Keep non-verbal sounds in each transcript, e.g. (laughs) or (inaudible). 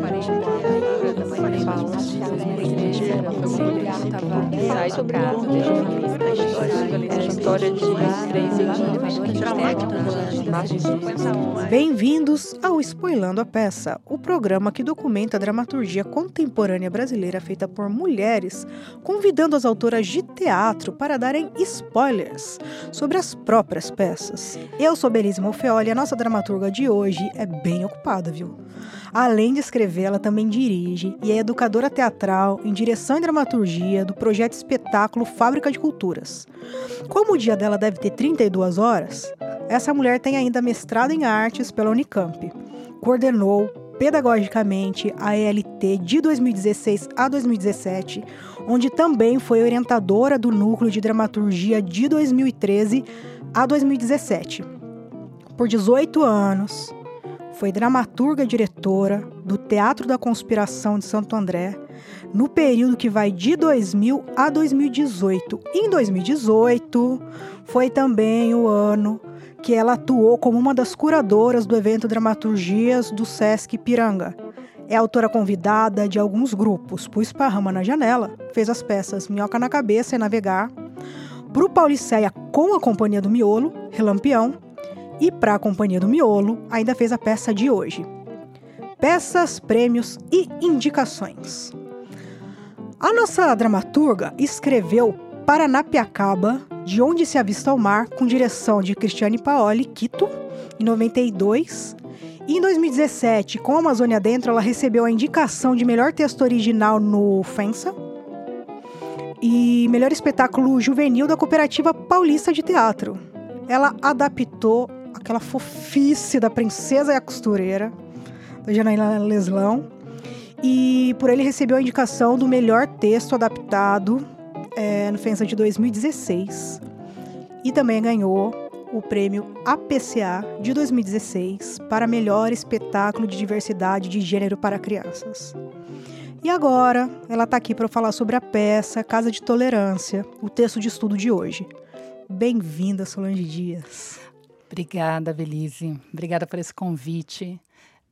Parece Sai do carro, história de Bem-vindos ao Spoilando a Peça, o programa que documenta a dramaturgia contemporânea brasileira feita por mulheres, convidando as autoras de teatro para darem spoilers sobre as próprias peças. Eu sou Belise Monfeoli e a nossa dramaturga de hoje é bem ocupada, viu? Além de escrever, ela também dirige e é educadora teatral em direção e dramaturgia do projeto espetáculo Fábrica de Culturas. Como o dia dela deve ter 32 horas, essa mulher tem ainda mestrado em artes pela Unicamp. Coordenou pedagogicamente a ELT de 2016 a 2017, onde também foi orientadora do núcleo de dramaturgia de 2013 a 2017. Por 18 anos, foi dramaturga e diretora do Teatro da Conspiração de Santo André no período que vai de 2000 a 2018. Em 2018 foi também o ano que ela atuou como uma das curadoras do evento Dramaturgias do Sesc Piranga. É autora convidada de alguns grupos, Pus Parrama na Janela, fez as peças Minhoca na Cabeça e Navegar, Pro Pauliceia com a Companhia do Miolo, Relampião, e para a Companhia do Miolo, ainda fez a peça de hoje. Peças, prêmios e indicações. A nossa dramaturga escreveu Paranapiacaba, de onde se avista o mar, com direção de Cristiane Paoli, Quito, em 92. E em 2017, com a Amazônia Dentro, ela recebeu a indicação de melhor texto original no FENSA e melhor espetáculo juvenil da Cooperativa Paulista de Teatro. Ela adaptou aquela fofice da Princesa e a Costureira, da Janaína Leslão. E por ele recebeu a indicação do melhor texto adaptado é, no FENSA de 2016. E também ganhou o prêmio APCA de 2016 para melhor espetáculo de diversidade de gênero para crianças. E agora ela está aqui para falar sobre a peça Casa de Tolerância, o texto de estudo de hoje. Bem-vinda, Solange Dias. Obrigada, Belize. Obrigada por esse convite.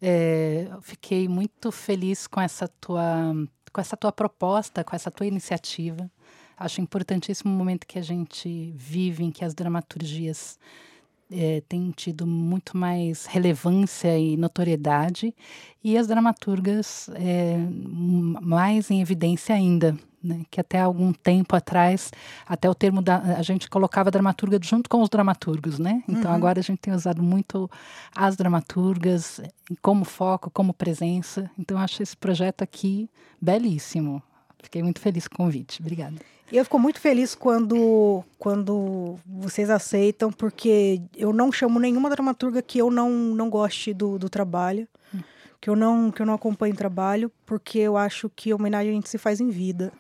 É, fiquei muito feliz com essa tua com essa tua proposta, com essa tua iniciativa. Acho importantíssimo o momento que a gente vive, em que as dramaturgias é, têm tido muito mais relevância e notoriedade, e as dramaturgas é, mais em evidência ainda né, que até algum tempo atrás, até o termo da, a gente colocava dramaturga junto com os dramaturgos, né? Então uhum. agora a gente tem usado muito as dramaturgas como foco, como presença. Então acho esse projeto aqui belíssimo. Fiquei muito feliz com o convite. Obrigada. Eu fico muito feliz quando, quando vocês aceitam, porque eu não chamo nenhuma dramaturga que eu não, não goste do, do trabalho, hum. que, eu não, que eu não acompanhe o trabalho, porque eu acho que a homenagem a gente se faz em vida.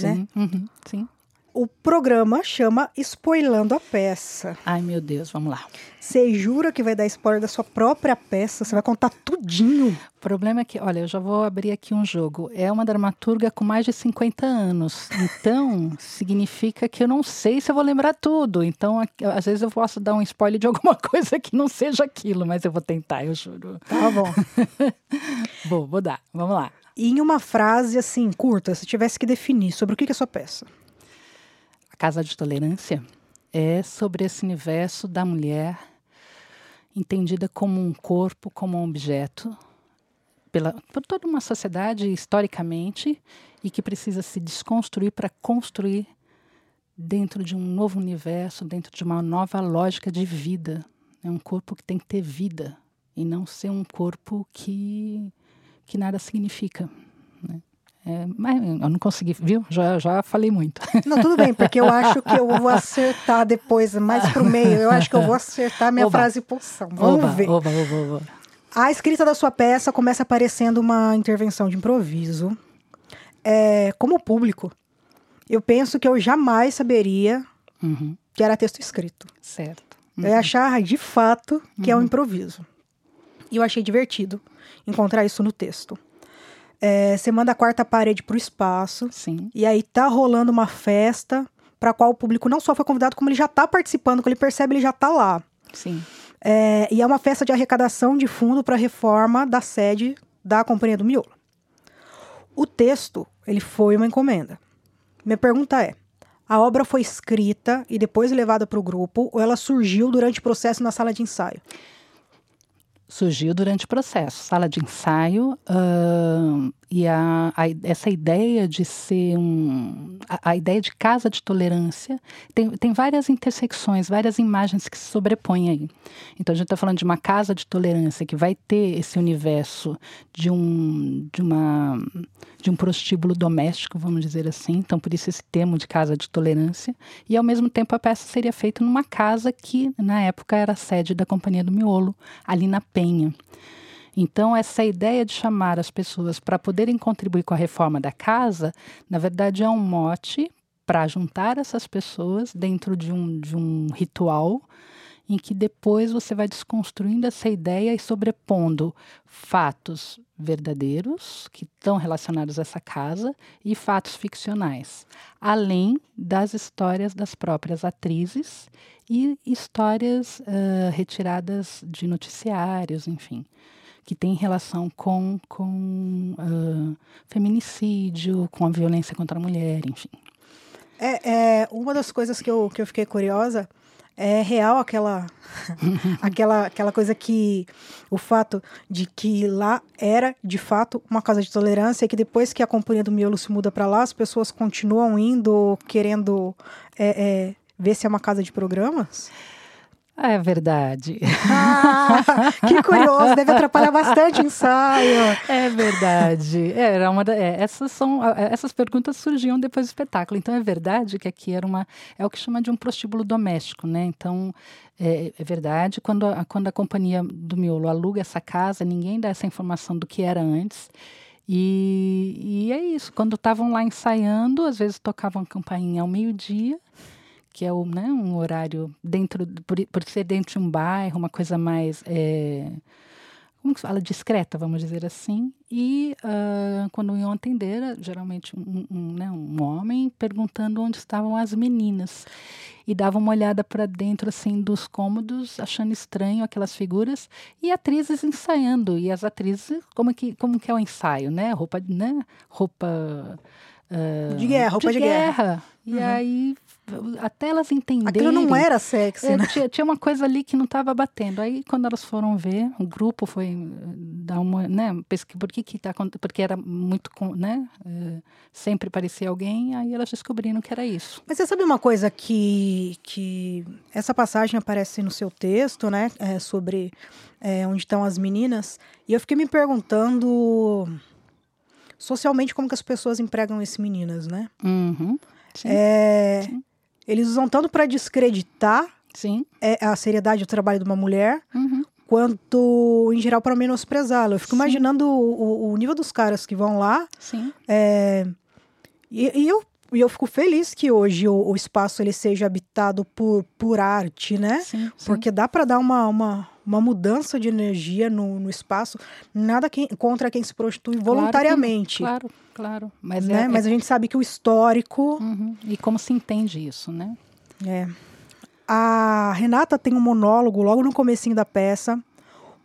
Sim, né? Uhum, sim. O programa chama Spoilando a Peça. Ai, meu Deus, vamos lá. Você jura que vai dar spoiler da sua própria peça? Você vai contar tudinho? O problema é que, olha, eu já vou abrir aqui um jogo. É uma dramaturga com mais de 50 anos. Então, (laughs) significa que eu não sei se eu vou lembrar tudo. Então, às vezes eu posso dar um spoiler de alguma (laughs) coisa que não seja aquilo, mas eu vou tentar, eu juro. Tá bom. (laughs) vou, vou dar. Vamos lá. E em uma frase assim, curta, se tivesse que definir sobre o que é a sua peça. A Casa de Tolerância é sobre esse universo da mulher entendida como um corpo, como um objeto, pela, por toda uma sociedade historicamente e que precisa se desconstruir para construir dentro de um novo universo, dentro de uma nova lógica de vida. É um corpo que tem que ter vida e não ser um corpo que que nada significa. Né? É, mas eu não consegui, viu? Já, já falei muito. (laughs) Não, tudo bem, porque eu acho que eu vou acertar depois, mais para o meio. Eu acho que eu vou acertar minha oba. frase pulsão. Vamos oba, ver. Oba, oba, oba. A escrita da sua peça começa aparecendo uma intervenção de improviso. É, como público, eu penso que eu jamais saberia uhum. que era texto escrito. Certo. Uhum. Eu ia achar de fato que uhum. é um improviso. E eu achei divertido encontrar isso no texto. É, você manda a quarta parede para o espaço. Sim. E aí tá rolando uma festa para a qual o público não só foi convidado, como ele já está participando, quando ele percebe, ele já está lá. Sim. É, e é uma festa de arrecadação de fundo para a reforma da sede da Companhia do Miolo. O texto, ele foi uma encomenda. Minha pergunta é: a obra foi escrita e depois levada para o grupo ou ela surgiu durante o processo na sala de ensaio? Surgiu durante o processo, sala de ensaio, uh, e a, a, essa ideia de ser um. A, a, ideia de casa de tolerância tem, tem várias intersecções, várias imagens que se sobrepõem aí. Então a gente está falando de uma casa de tolerância que vai ter esse universo de um, de uma, de um prostíbulo doméstico, vamos dizer assim. Então por isso esse termo de casa de tolerância. E ao mesmo tempo a peça seria feita numa casa que na época era sede da Companhia do Miolo, ali na Penha. Então, essa ideia de chamar as pessoas para poderem contribuir com a reforma da casa, na verdade, é um mote para juntar essas pessoas dentro de um, de um ritual em que depois você vai desconstruindo essa ideia e sobrepondo fatos verdadeiros que estão relacionados a essa casa e fatos ficcionais, além das histórias das próprias atrizes e histórias uh, retiradas de noticiários, enfim que tem relação com, com uh, feminicídio, com a violência contra a mulher, enfim. É, é, uma das coisas que eu, que eu fiquei curiosa é real aquela, (laughs) aquela, aquela coisa que o fato de que lá era de fato uma casa de tolerância e que depois que a companhia do miolo se muda para lá, as pessoas continuam indo querendo é, é, ver se é uma casa de programas? É verdade. Ah, que curioso, deve atrapalhar bastante o ensaio. É verdade. É, era uma da, é, essas, são, essas perguntas surgiam depois do espetáculo. Então é verdade que aqui era uma. É o que chama de um prostíbulo doméstico, né? Então é, é verdade. Quando a, quando a companhia do miolo aluga essa casa, ninguém dá essa informação do que era antes. E, e é isso. Quando estavam lá ensaiando, às vezes tocavam a campainha ao meio-dia que é o, né, um horário dentro, por, por ser dentro de um bairro, uma coisa mais, é, como que se fala, discreta, vamos dizer assim. E uh, quando iam atender, geralmente um, um, né, um homem perguntando onde estavam as meninas. E dava uma olhada para dentro assim dos cômodos, achando estranho aquelas figuras, e atrizes ensaiando. E as atrizes, como que, como que é o ensaio, né? Roupa, né? Roupa Uh, de guerra, roupa de, de guerra. guerra. E uhum. aí, até elas entenderem... Aquilo não era sexy, é, né? Tinha, tinha, uma coisa ali que não estava batendo. Aí, quando elas foram ver, o grupo foi eh, dar uma... Né, por que que tá... Porque era muito... Né, uh, sempre parecia alguém, aí elas descobriram que era isso. Mas você sabe uma coisa que... que essa passagem aparece no seu texto, né? É, sobre é, onde estão as meninas. E eu fiquei me perguntando socialmente como que as pessoas empregam esse meninas, né? Uhum. Sim. É, Sim. Eles usam tanto para descreditar Sim. É, a seriedade do trabalho de uma mulher, uhum. quanto, em geral, para menosprezá-la. Eu fico Sim. imaginando o, o, nível dos caras que vão lá. Sim. É, e, e eu e eu fico feliz que hoje o, o, espaço ele seja habitado por, por arte, né? Sim, sim. Porque dá para dar uma, uma, uma mudança de energia no, no espaço. Nada que, contra quem se prostitui claro voluntariamente. Que, claro, claro. Mas, né? é, Mas a gente sabe que o histórico. Uhum. E como se entende isso, né? É. A Renata tem um monólogo logo no comecinho da peça,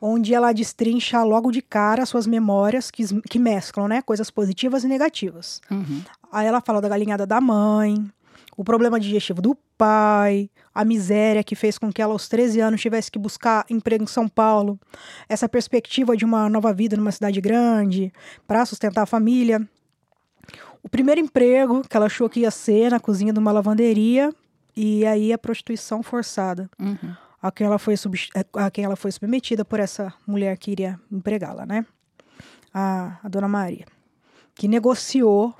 onde ela destrincha logo de cara suas memórias que, que mesclam, né? Coisas positivas e negativas. Uhum. Aí ela fala da galinhada da mãe, o problema digestivo do pai, a miséria que fez com que ela aos 13 anos tivesse que buscar emprego em São Paulo, essa perspectiva de uma nova vida numa cidade grande para sustentar a família. O primeiro emprego que ela achou que ia ser na cozinha de uma lavanderia e aí a prostituição forçada. Uhum. A quem, ela foi a quem ela foi submetida por essa mulher que iria empregá-la, né? A, a dona Maria. Que negociou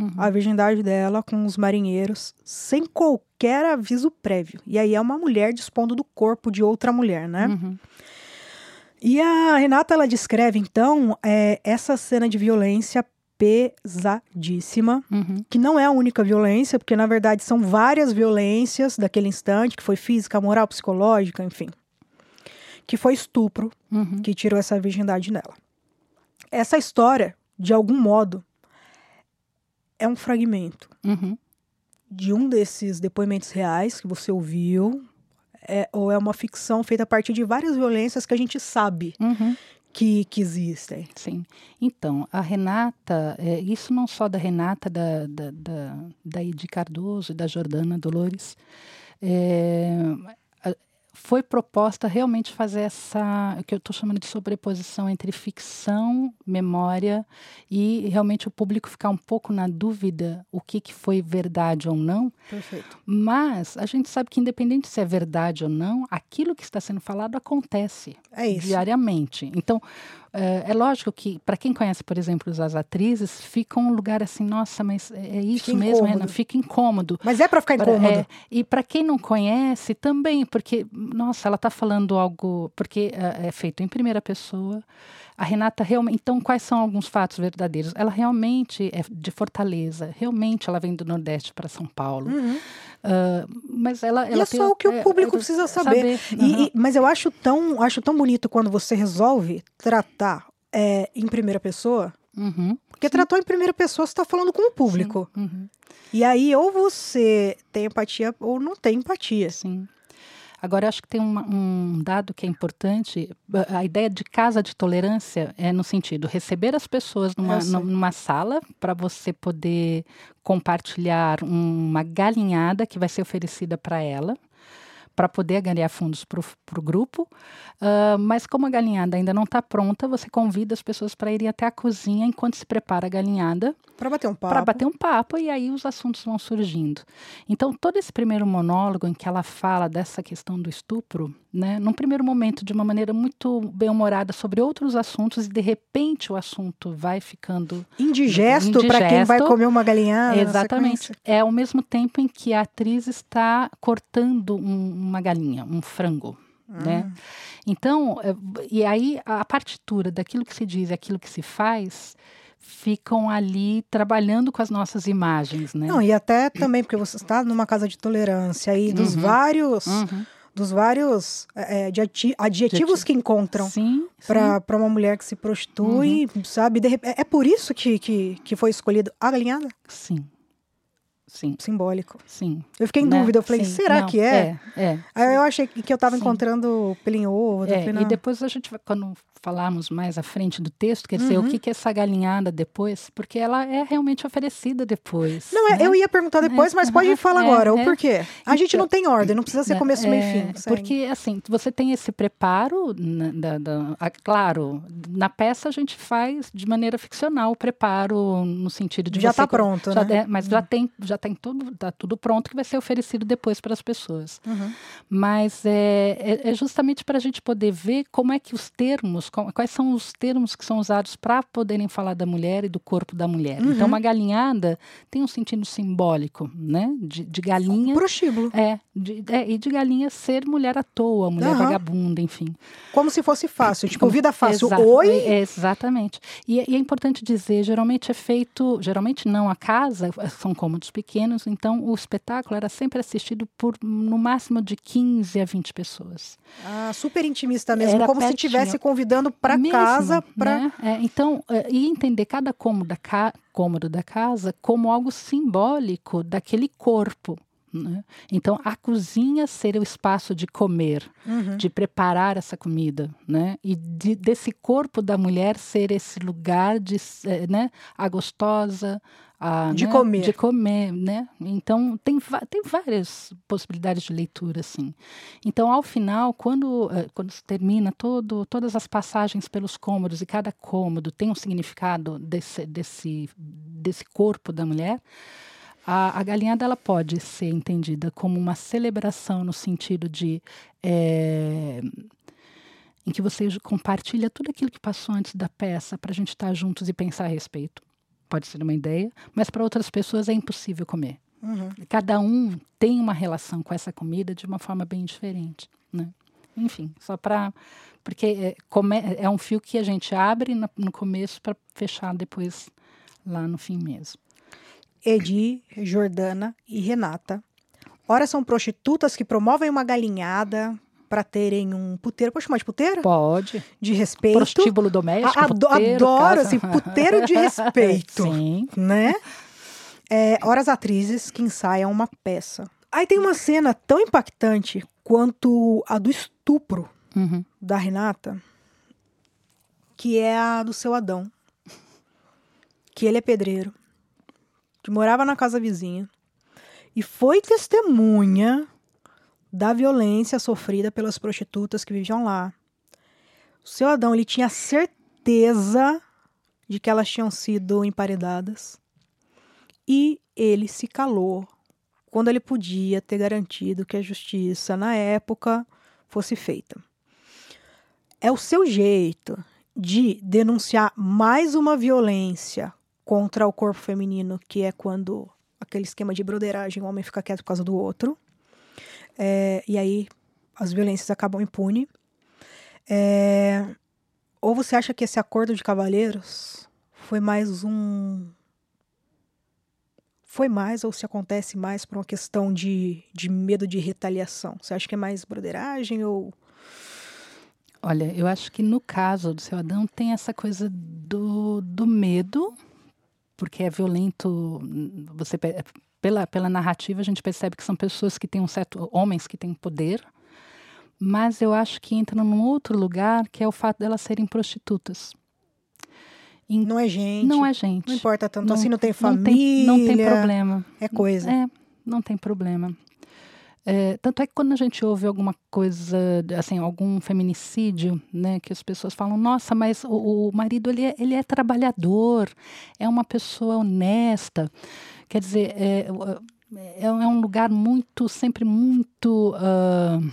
uhum. a virgindade dela com os marinheiros sem qualquer aviso prévio. E aí é uma mulher dispondo do corpo de outra mulher, né? Uhum. E a Renata ela descreve então é, essa cena de violência pesadíssima, uhum. que não é a única violência, porque na verdade são várias violências daquele instante, que foi física, moral, psicológica, enfim. Que foi estupro uhum. que tirou essa virgindade nela. Essa história, de algum modo, é um fragmento uhum. de um desses depoimentos reais que você ouviu. é, ou é uma ficção feita a partir de várias violências que a gente sabe Uhum. que, que existem. Sim. Então, a Renata, é, isso não só da Renata, da, da, da, da Edi Cardoso e da Jordana Dolores, é, foi proposta realmente fazer essa, o que eu estou chamando de sobreposição entre ficção, memória e realmente o público ficar um pouco na dúvida o que, que foi verdade ou não. Perfeito. Mas a gente sabe que, independente se é verdade ou não, aquilo que está sendo falado acontece É isso. diariamente. Então, é, é lógico que, para quem conhece, por exemplo, as atrizes, fica um lugar assim, nossa, mas é é isso Fica mesmo. Renan? Fica incômodo. Mas é para ficar incômodo. é, e para quem não conhece, também, porque, nossa, ela está falando algo. Porque é, é feito em primeira pessoa. A Renata realmente. Então, quais são alguns fatos verdadeiros? Ela realmente é de Fortaleza, realmente ela vem do Nordeste para São Paulo. Uhum. Ah, mas ela. E ela é tem- só o que o é, público é, precisa saber. E- Aham. e- mas eu acho tão, acho tão bonito quando você resolve tratar é, em primeira pessoa. Uhum, Porque tratou em primeira pessoa, você está falando com o público. uhum. E aí, ou você tem empatia ou não tem empatia. Sim. Agora, eu acho que tem uma- um dado que é importante. A ideia de casa de tolerância é no sentido receber as pessoas numa, numa sala para você poder compartilhar uma galinhada que vai ser oferecida para ela, para poder angariar fundos para o grupo. Ah, mas como a galinhada ainda não está pronta, você convida as pessoas para irem até a cozinha enquanto se prepara a galinhada Para bater um papo. para bater um papo e aí os assuntos vão surgindo. Então, todo esse primeiro monólogo em que ela fala dessa questão do estupro, né, num primeiro momento de uma maneira muito bem-humorada sobre outros assuntos e de repente o assunto vai ficando Indigesto para quem vai Indigesto. comer uma galinhada. na Exatamente. É ao mesmo tempo em que a atriz está cortando um- uma galinha, um frango. Né? Então, é, e aí a partitura daquilo que se diz e aquilo que se faz ficam ali trabalhando com as nossas imagens, né? Não, e até também porque você está numa casa de tolerância aí dos Uhum. vários, Uhum. dos vários é, é, de adjetivos Adjeti- que encontram para uma mulher que se prostitui, sabe? De é, é por isso que, que, que foi escolhido a galinhada? sim, sim, Simbólico. sim. Eu fiquei em né? dúvida, eu falei, Sim. será Não, que é? É, é. Aí eu achei que eu estava encontrando em ovo. É, e depois a gente vai, quando falarmos mais à frente do texto, quer dizer, Uhum. o que, que é essa galinhada depois, porque ela é realmente oferecida depois. Não, é, né? eu ia perguntar depois, É, mas pode falar é, agora. O é. porquê? A gente Então, não tem ordem, não precisa ser né, começo, meio e é, fim. segue. Porque, assim, você tem esse preparo, na- da, da- a- claro, na peça a gente faz de maneira ficcional o preparo no sentido de Já tá co- pronto, já né? é, mas já tem, já tem tudo, tá tudo pronto que vai ser oferecido depois para as pessoas. Uhum. Mas é, é, é justamente para a gente poder ver como é que os termos, quais são os termos que são usados para poderem falar da mulher e do corpo da mulher. Uhum. Então, uma galinhada tem um sentido simbólico, né? De, de galinha. Prostíbulo. É, de- é, e de galinha ser mulher à toa, mulher Aham. vagabunda, enfim. Como se fosse fácil. Tipo, vida fácil. Exa- Oi? é, exatamente. E, é- e é importante dizer, geralmente é feito, geralmente não, a casa são cômodos pequenos, então o espetáculo era sempre assistido por no máximo de 15 a 20 pessoas. Ah, super intimista mesmo. Era como se pertinho. estivesse convidando para casa. Pra... né? É, então, é, e entender cada cômodo cômodo da casa como algo simbólico daquele corpo. Né? Então, a cozinha ser o espaço de comer, Uhum. de preparar essa comida, né? E de- desse corpo da mulher ser esse lugar de, eh, né? A gostosa, a, De né? comer. de comer, né? Então tem, tem várias possibilidades de leitura, assim. Então ao final, quando eh, quando se termina todo todas as passagens pelos cômodos e cada cômodo tem um significado desse desse desse corpo da mulher. A, a galinhada ela pode ser entendida como uma celebração no sentido de eh, em que você compartilha tudo aquilo que passou antes da peça para a gente estar juntos e pensar a respeito. Pode ser uma ideia, mas para outras pessoas é impossível comer. Uhum. Cada um tem uma relação com essa comida de uma forma bem diferente, né? Enfim, só para porque é, come- é um fio que a gente abre no, no começo para fechar depois lá no fim mesmo. Edi, Jordana e Renata. Ora são prostitutas que promovem uma galinhada para terem um puteiro. Pode chamar de puteiro? Pode. De respeito. Prostíbulo doméstico. A- ado- puteiro, adoro, casa- assim, puteiro de (laughs) respeito. Sim. né? É, ora as atrizes que ensaiam uma peça. Aí tem uma cena tão impactante quanto a do estupro Uhum. da Renata, que é a do seu Adão. Que ele é pedreiro, que morava na casa vizinha e foi testemunha da violência sofrida pelas prostitutas que viviam lá. O seu Adão, ele tinha certeza de que elas tinham sido emparedadas e ele se calou quando ele podia ter garantido que a justiça, na época, fosse feita. É o seu jeito de denunciar mais uma violência contra o corpo feminino, que é quando aquele esquema de broderagem, o homem fica quieto por causa do outro. É, e aí as violências acabam impune. É, ou você acha que esse acordo de cavalheiros foi mais um. Foi mais ou se acontece mais por uma questão de, de medo de retaliação? Você acha que é mais broderagem ou. Olha, eu acho que no caso do seu Adão tem essa coisa do, do medo, porque é violento. Você pela, pela narrativa a gente percebe que são pessoas que têm um certo homens que têm poder, mas eu acho que entra num outro lugar que é o fato delas serem prostitutas. Em, não é gente. Não é gente. Não importa tanto não, assim, não tem família. Não tem, não tem problema. É coisa. É, não tem problema. É, tanto é que quando a gente ouve alguma coisa, assim, algum feminicídio, né, que as pessoas falam, nossa, mas o, o marido ele é, ele é trabalhador, é uma pessoa honesta. Quer dizer, é, é, é um lugar muito, sempre muito. Uh,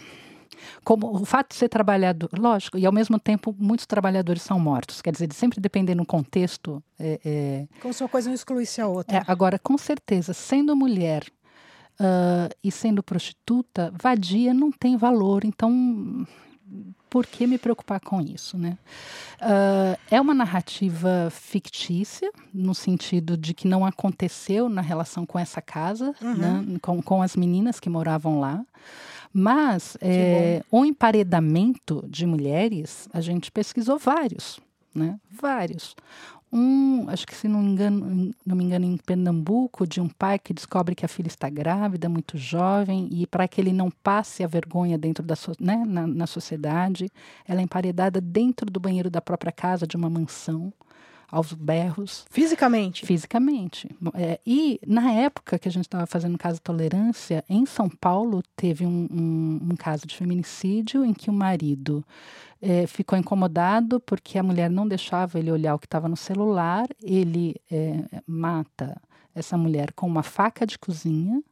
como o fato de ser trabalhador, lógico, e ao mesmo tempo muitos trabalhadores são mortos. Quer dizer, sempre dependendo do contexto. É, é, como se uma coisa não excluísse a outra. É, agora, com certeza, sendo mulher uh, e sendo prostituta, vadia não tem valor. Então, por que me preocupar com isso, né? Uh, é uma narrativa fictícia, no sentido de que não aconteceu na relação com essa casa, uhum. né? com, com as meninas que moravam lá. Mas é, o emparedamento de mulheres, a gente pesquisou vários, né? Vários. Um, acho que se não, engano, não me engano, em Pernambuco, de um pai que descobre que a filha está grávida, muito jovem, e para que ele não passe a vergonha dentro da so, né, na, na sociedade, ela é emparedada dentro do banheiro da própria casa, de uma mansão aos berros. Fisicamente? Fisicamente. É, e na época que a gente estava fazendo caso de tolerância, em São Paulo teve um, um, um caso de feminicídio em que o marido é, ficou incomodado porque a mulher não deixava ele olhar o que estava no celular. Ele é, mata essa mulher com uma faca de cozinha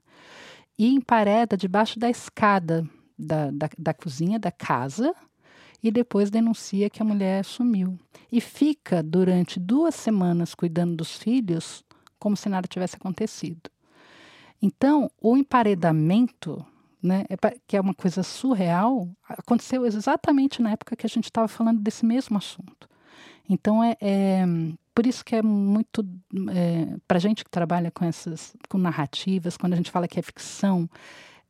e empareda debaixo da escada da, da, da cozinha da casa e depois denuncia que a mulher sumiu. E fica durante duas semanas cuidando dos filhos como se nada tivesse acontecido. Então, o emparedamento, né, é que é uma coisa surreal, aconteceu exatamente na época que a gente estava falando desse mesmo assunto. Então, é, é por isso que é muito é, para gente que trabalha com essas com narrativas, quando a gente fala que é ficção,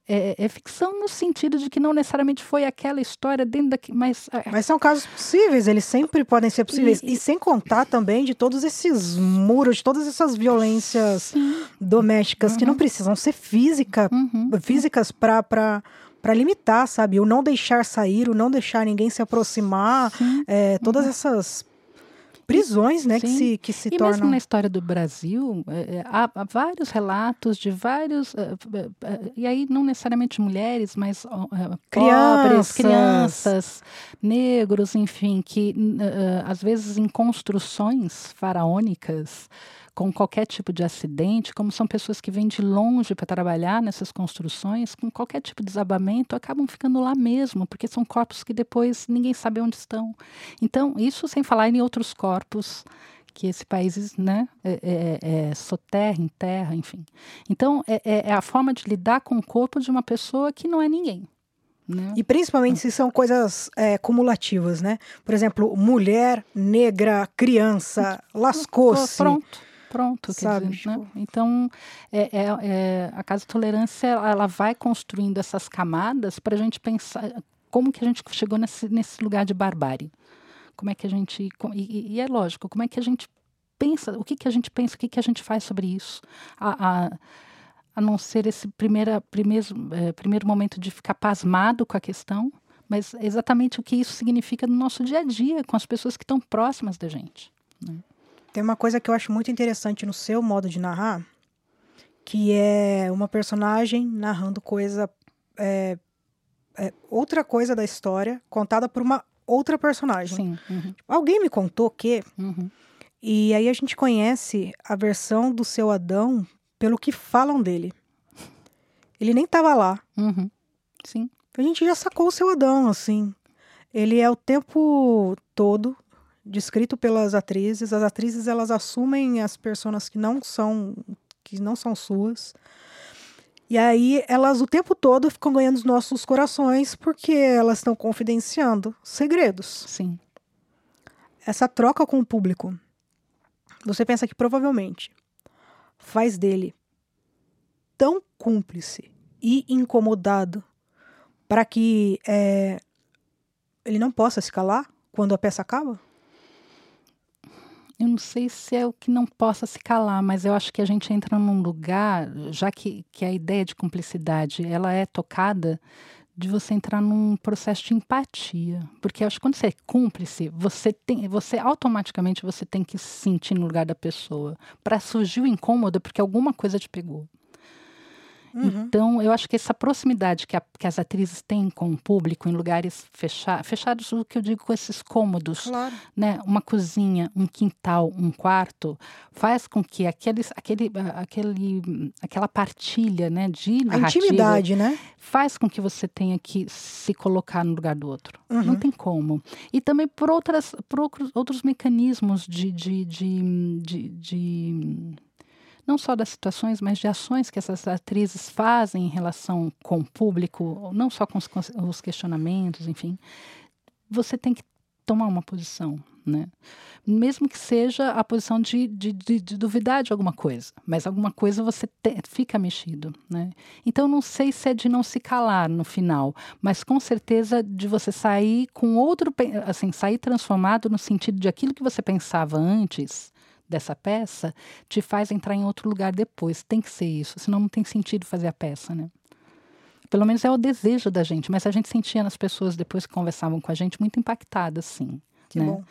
é, é, ficção no sentido de que não necessariamente foi aquela história dentro daqui, mas... Mas são casos possíveis, eles sempre podem ser possíveis. E, e, sem contar também de todos esses muros, de todas essas violências sim. domésticas uhum. que não precisam ser física, uhum. físicas para para limitar, sabe? O não deixar sair, o não deixar ninguém se aproximar, é, todas uhum. essas prisões, né, que se, que se e tornam... mesmo na história do Brasil, é, é há, há, vários relatos de vários, uh, uh, e aí não necessariamente mulheres, mas uh, crianças. pobres, crianças, negros, enfim, que às vezes em construções faraônicas, com qualquer tipo de acidente, como são pessoas que vêm de longe para trabalhar nessas construções, com qualquer tipo de desabamento, acabam ficando lá mesmo, porque são corpos que depois ninguém sabe onde estão. Então, isso sem falar em outros corpos que esse país né, é, é, é soterra, enterra, enfim. Então, é, é, é a forma de lidar com o corpo de uma pessoa que não é ninguém. Né? E principalmente se são coisas é, cumulativas, né? Por exemplo, mulher, negra, criança, lascou-se. Pronto. Pronto, Sabe, dizer, né? Tipo então, é, é, é, a Casa de Tolerância ela vai construindo essas camadas para a gente pensar como que a gente chegou nesse, nesse lugar de barbárie. Como é que a gente. E, e é lógico, como é que a gente pensa, o que, que a gente pensa, o que, que a gente faz sobre isso. A, a, a não ser esse primeira, primeiro, é, primeiro momento de ficar pasmado com a questão, mas exatamente o que isso significa no nosso dia a dia, com as pessoas que estão próximas da gente. Né? Tem uma coisa que eu acho muito interessante no seu modo de narrar, que é uma personagem narrando coisa. É, é, outra coisa da história contada por uma outra personagem. Sim. Uhum. Alguém me contou que. Uhum. E aí a gente conhece a versão do seu Adão pelo que falam dele. Ele nem estava lá. Uhum. Sim. A gente já sacou o seu Adão, assim. Ele é o tempo todo descrito pelas atrizes. As atrizes elas assumem as pessoas que não são que não são suas. E aí elas o tempo todo ficam ganhando os nossos corações porque elas estão confidenciando segredos. Sim. Essa troca com o público. Você pensa que provavelmente faz dele tão cúmplice e incomodado para que é, ele não possa se calar quando a peça acaba? Eu não sei se é o que não possa se calar, mas eu acho que a gente entra num lugar, já que, que a ideia de cumplicidade ela é tocada, de você entrar num processo de empatia, porque acho que quando você é cúmplice, você tem, você automaticamente você tem que se sentir no lugar da pessoa para surgir o incômodo, porque alguma coisa te pegou. Uhum. Então, eu acho que essa proximidade que, a, que, as atrizes têm com o público em lugares fecha, fechados, o que eu digo com esses cômodos, Claro. né? Uma cozinha, um quintal, um quarto, faz com que aqueles, aquele, aquele, aquela partilha, né, de A intimidade, né? faz com que você tenha que se colocar no lugar do outro. Uhum. Não tem como. E também por, outras, por outros, outros mecanismos de, de, de, de, de não só das situações, mas de ações que essas atrizes fazem em relação com o público, não só com os, com os questionamentos, enfim. Você tem que tomar uma posição, né? Mesmo que seja a posição de, de, de, de duvidar de alguma coisa, mas alguma coisa você te, fica mexido, né? Então não sei se é de não se calar no final, mas com certeza de você sair com outro, assim, sair transformado no sentido de aquilo que você pensava antes dessa peça te faz entrar em outro lugar depois. Tem que ser isso, senão não tem sentido fazer a peça, né? Pelo menos é o desejo da gente, mas a gente sentia nas pessoas depois que conversavam com a gente muito impactadas, sim. Que né? bom.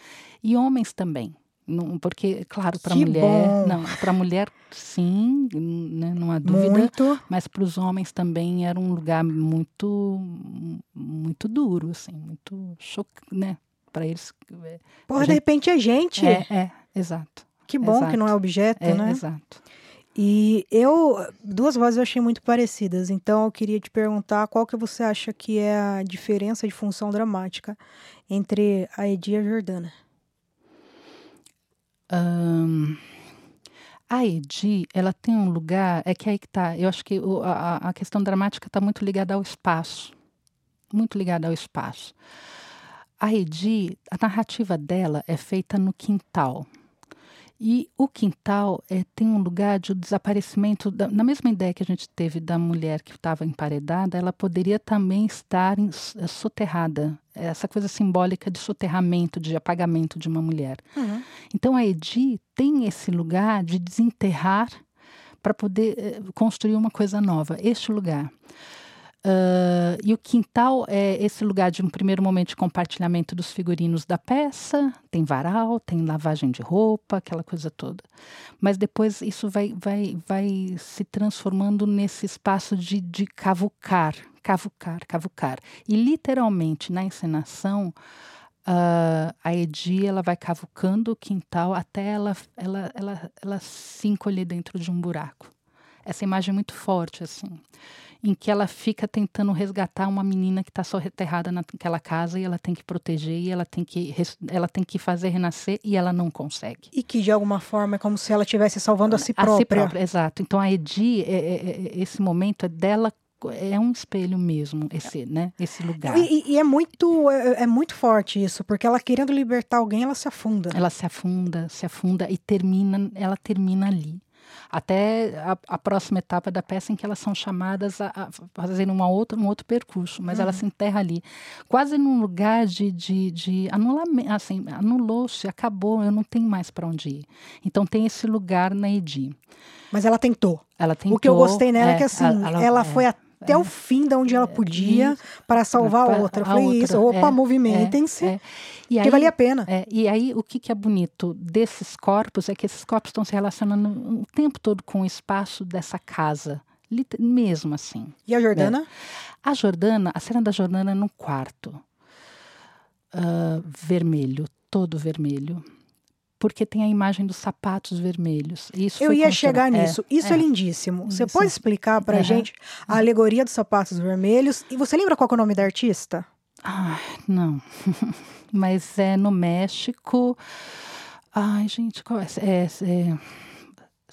E homens também. Não, porque, claro, para mulher, bom. não, para mulher sim, né, não há dúvida, Muito. mas para os homens também era um lugar muito muito duro, assim, muito chocante, né? Para eles é, Porra, A de gente- repente é gente. é, é, exato. Que bom que exato. não é objeto, É, né? exato. E eu, duas vozes eu achei muito parecidas, então eu queria te perguntar qual que você acha que é a diferença de função dramática entre a Edi e a Jordana. Ahn, a Edi, ela tem um lugar, é que aí que tá, eu acho que o- a, a questão dramática está muito ligada ao espaço, muito ligada ao espaço. A Edi, a narrativa dela é feita no quintal. E o quintal é, tem um lugar de desaparecimento, da, na mesma ideia que a gente teve da mulher que estava emparedada, ela poderia também estar em- eh, soterrada. Essa coisa simbólica de soterramento, de apagamento de uma mulher. Então a Edi tem esse lugar de desenterrar para poder eh, construir uma coisa nova, este lugar. Ah, e o quintal é esse lugar de um primeiro momento de compartilhamento dos figurinos da peça, tem varal, tem lavagem de roupa, aquela coisa toda. Mas depois isso vai, vai, vai se transformando nesse espaço de, de cavucar, cavucar, cavucar. E literalmente na encenação, ah, a Edi ela vai cavucando o quintal até ela, ela, ela, ela se encolher dentro de um buraco. Essa imagem é muito forte, assim, em que ela fica tentando resgatar uma menina que está soterrada naquela casa e ela tem que proteger e ela tem que, ela tem que fazer renascer e ela não consegue. E que de alguma forma é como se ela estivesse salvando a si A si própria. própria, exato. Então a Edi, é- é- é- esse momento é dela, é um espelho mesmo, esse, né, esse lugar. E, e- e é muito é, é muito forte isso, porque ela querendo libertar alguém, ela se afunda. Ela se afunda, se afunda e termina, ela termina ali. Até a, a, próxima etapa da peça em que elas são chamadas a, a fazer uma outra, um outro percurso, mas uhum. ela se enterra ali, quase num lugar de, de, de anulamento, assim, anulou-se, acabou, eu não tenho mais para onde ir. Então tem esse lugar na Edi. Mas ela tentou. Ela tentou. O que eu gostei nela é, é que assim, ela, ela é, foi até é, o fim de onde ela podia isso, para salvar a outra. Eu falei outra, isso, opa, é, movimentem-se. É, é. que valia a pena. É, e aí, o que, que é bonito desses corpos é que esses corpos estão se relacionando o tempo todo com o espaço dessa casa. Mesmo assim. E a Jordana? Né? A Jordana, a cena da Jordana é no quarto. Uh, vermelho, todo vermelho porque tem a imagem dos sapatos vermelhos. Isso Eu ia chegar é, nisso. Isso é, é lindíssimo. Você pode explicar para uhum. gente a alegoria dos sapatos vermelhos? E você lembra qual é o nome da artista? Ah, não. (laughs) Mas é no México. Ai, gente, qual é? é, é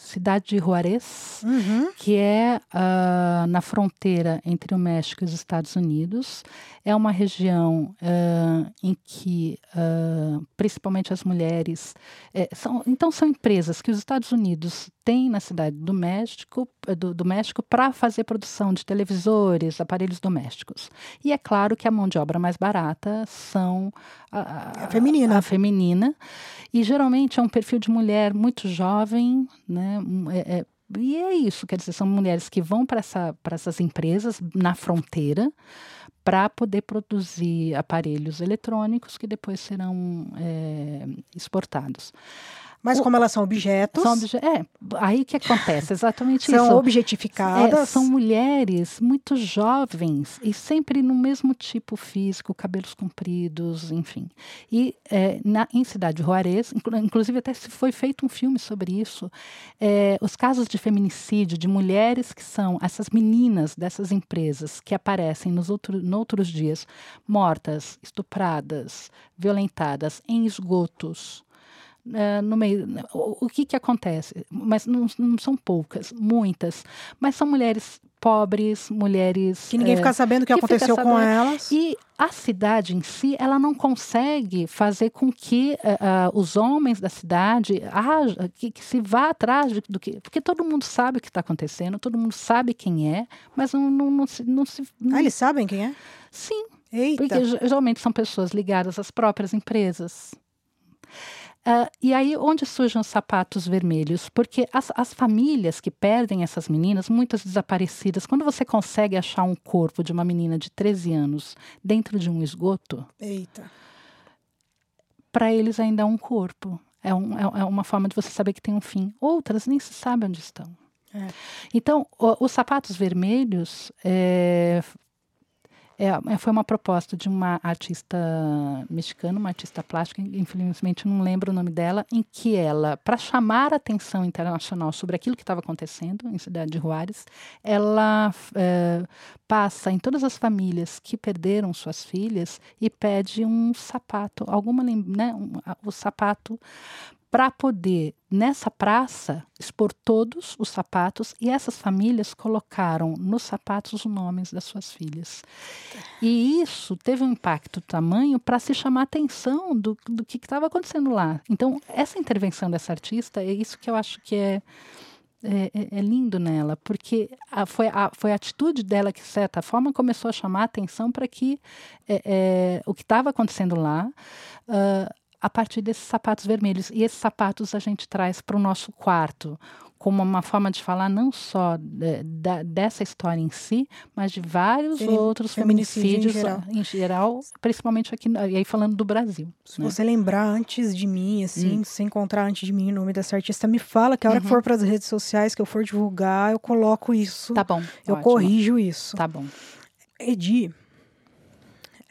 cidade de Juarez, uhum. que é uh, na fronteira entre o México e os Estados Unidos. É uma região uh, em que, uh, principalmente as mulheres, é, são, então são empresas que os Estados Unidos têm na cidade do México, do, do México para fazer produção de televisores, aparelhos domésticos. E é claro que a mão de obra mais barata são a, a, feminina. a feminina. E geralmente é um perfil de mulher muito jovem, né? É, é, e é isso, quer dizer, são mulheres que vão para essa, essas empresas na fronteira para poder produzir aparelhos eletrônicos que depois serão é, exportados. Mas como elas são objetos. São obje é, aí que acontece, exatamente são isso. São objetificadas. É, são mulheres muito jovens e sempre no mesmo tipo físico, cabelos compridos, enfim. E é, na, em Cidade Juarez, inclusive até se foi feito um filme sobre isso, é, os casos de feminicídio de mulheres que são essas meninas dessas empresas que aparecem nos outro, outros dias mortas, estupradas, violentadas em esgotos uh, no meio. O, o, que, que acontece? Mas não, não, são poucas, muitas. Mas são mulheres pobres, mulheres. Que ninguém é, fica sabendo o que, que aconteceu com elas. E a cidade em si, ela não consegue fazer com que uh, uh, os homens da cidade haja, que, que, se vá atrás do que. Porque todo mundo sabe o que está acontecendo, todo mundo sabe quem é, mas não, não, não se. Não se não... Ah, eles sabem quem é? Sim. Eita. Porque geralmente são pessoas ligadas às próprias empresas. Uh, e aí, onde surgem os sapatos vermelhos? Porque as, as famílias que perdem essas meninas, muitas desaparecidas, quando você consegue achar um corpo de uma menina de 13 anos dentro de um esgoto. Eita. Para eles ainda é um corpo. É, um, é, é, uma forma de você saber que tem um fim. Outras nem se sabe onde estão. É. Então, o, os sapatos vermelhos é, é, é, foi uma proposta de uma artista mexicana, uma artista plástica, infelizmente não lembro o nome dela, em que ela, para chamar a atenção internacional sobre aquilo que estava acontecendo em Cidade de Juárez, ela é, passa em todas as famílias que perderam suas filhas e pede um sapato, alguma, né, um, o sapato para poder, nessa praça, expor todos os sapatos e essas famílias colocaram nos sapatos os nomes das suas filhas. E isso teve um impacto tamanho para se chamar a atenção do, do que estava acontecendo lá. Então, essa intervenção dessa artista é isso que eu acho que é. É, é, é lindo nela, porque a, foi, a, foi a atitude dela que, de certa forma, começou a chamar a atenção para que é, é, o que estava acontecendo lá, uh, a partir desses sapatos vermelhos. E esses sapatos a gente traz para o nosso quarto como uma forma de falar não só de, de, dessa história em si, mas de vários outros feminicídios em geral. em geral. principalmente aqui, e aí falando do Brasil. Se né? você lembrar antes de mim, assim, hum. se encontrar antes de mim o nome dessa artista, me fala que a hora uhum. que for para as redes sociais, que eu for divulgar, eu coloco isso. Tá bom. Eu ótimo. corrijo isso. Tá bom. Edi,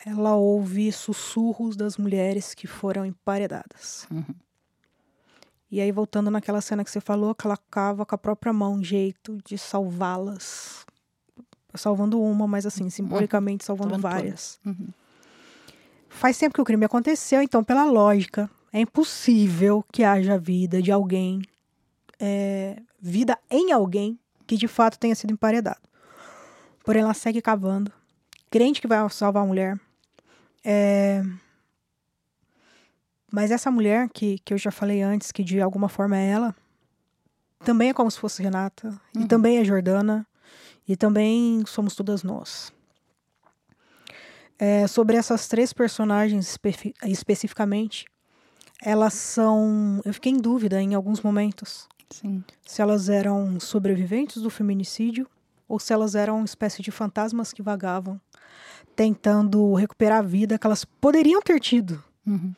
ela ouve sussurros das mulheres que foram emparedadas. Uhum. E aí, voltando naquela cena que você falou, que ela cava com a própria mão um jeito de salvá-las. Salvando uma, mas assim, uhum. simbolicamente salvando várias. Uhum. Faz tempo que o crime aconteceu, então, pela lógica, é impossível que haja vida de alguém, é, vida em alguém que de fato tenha sido emparedado. Porém, ela segue cavando, crente que vai salvar a mulher, é... Mas essa mulher, que, que eu já falei antes, que de alguma forma é ela, também é como se fosse Renata, Uhum. e também é Jordana, e também somos todas nós. É, sobre essas três personagens espe- especificamente, elas são. Eu fiquei em dúvida em alguns momentos Sim. se elas eram sobreviventes do feminicídio ou se elas eram uma espécie de fantasmas que vagavam, tentando recuperar a vida que elas poderiam ter tido. Uhum.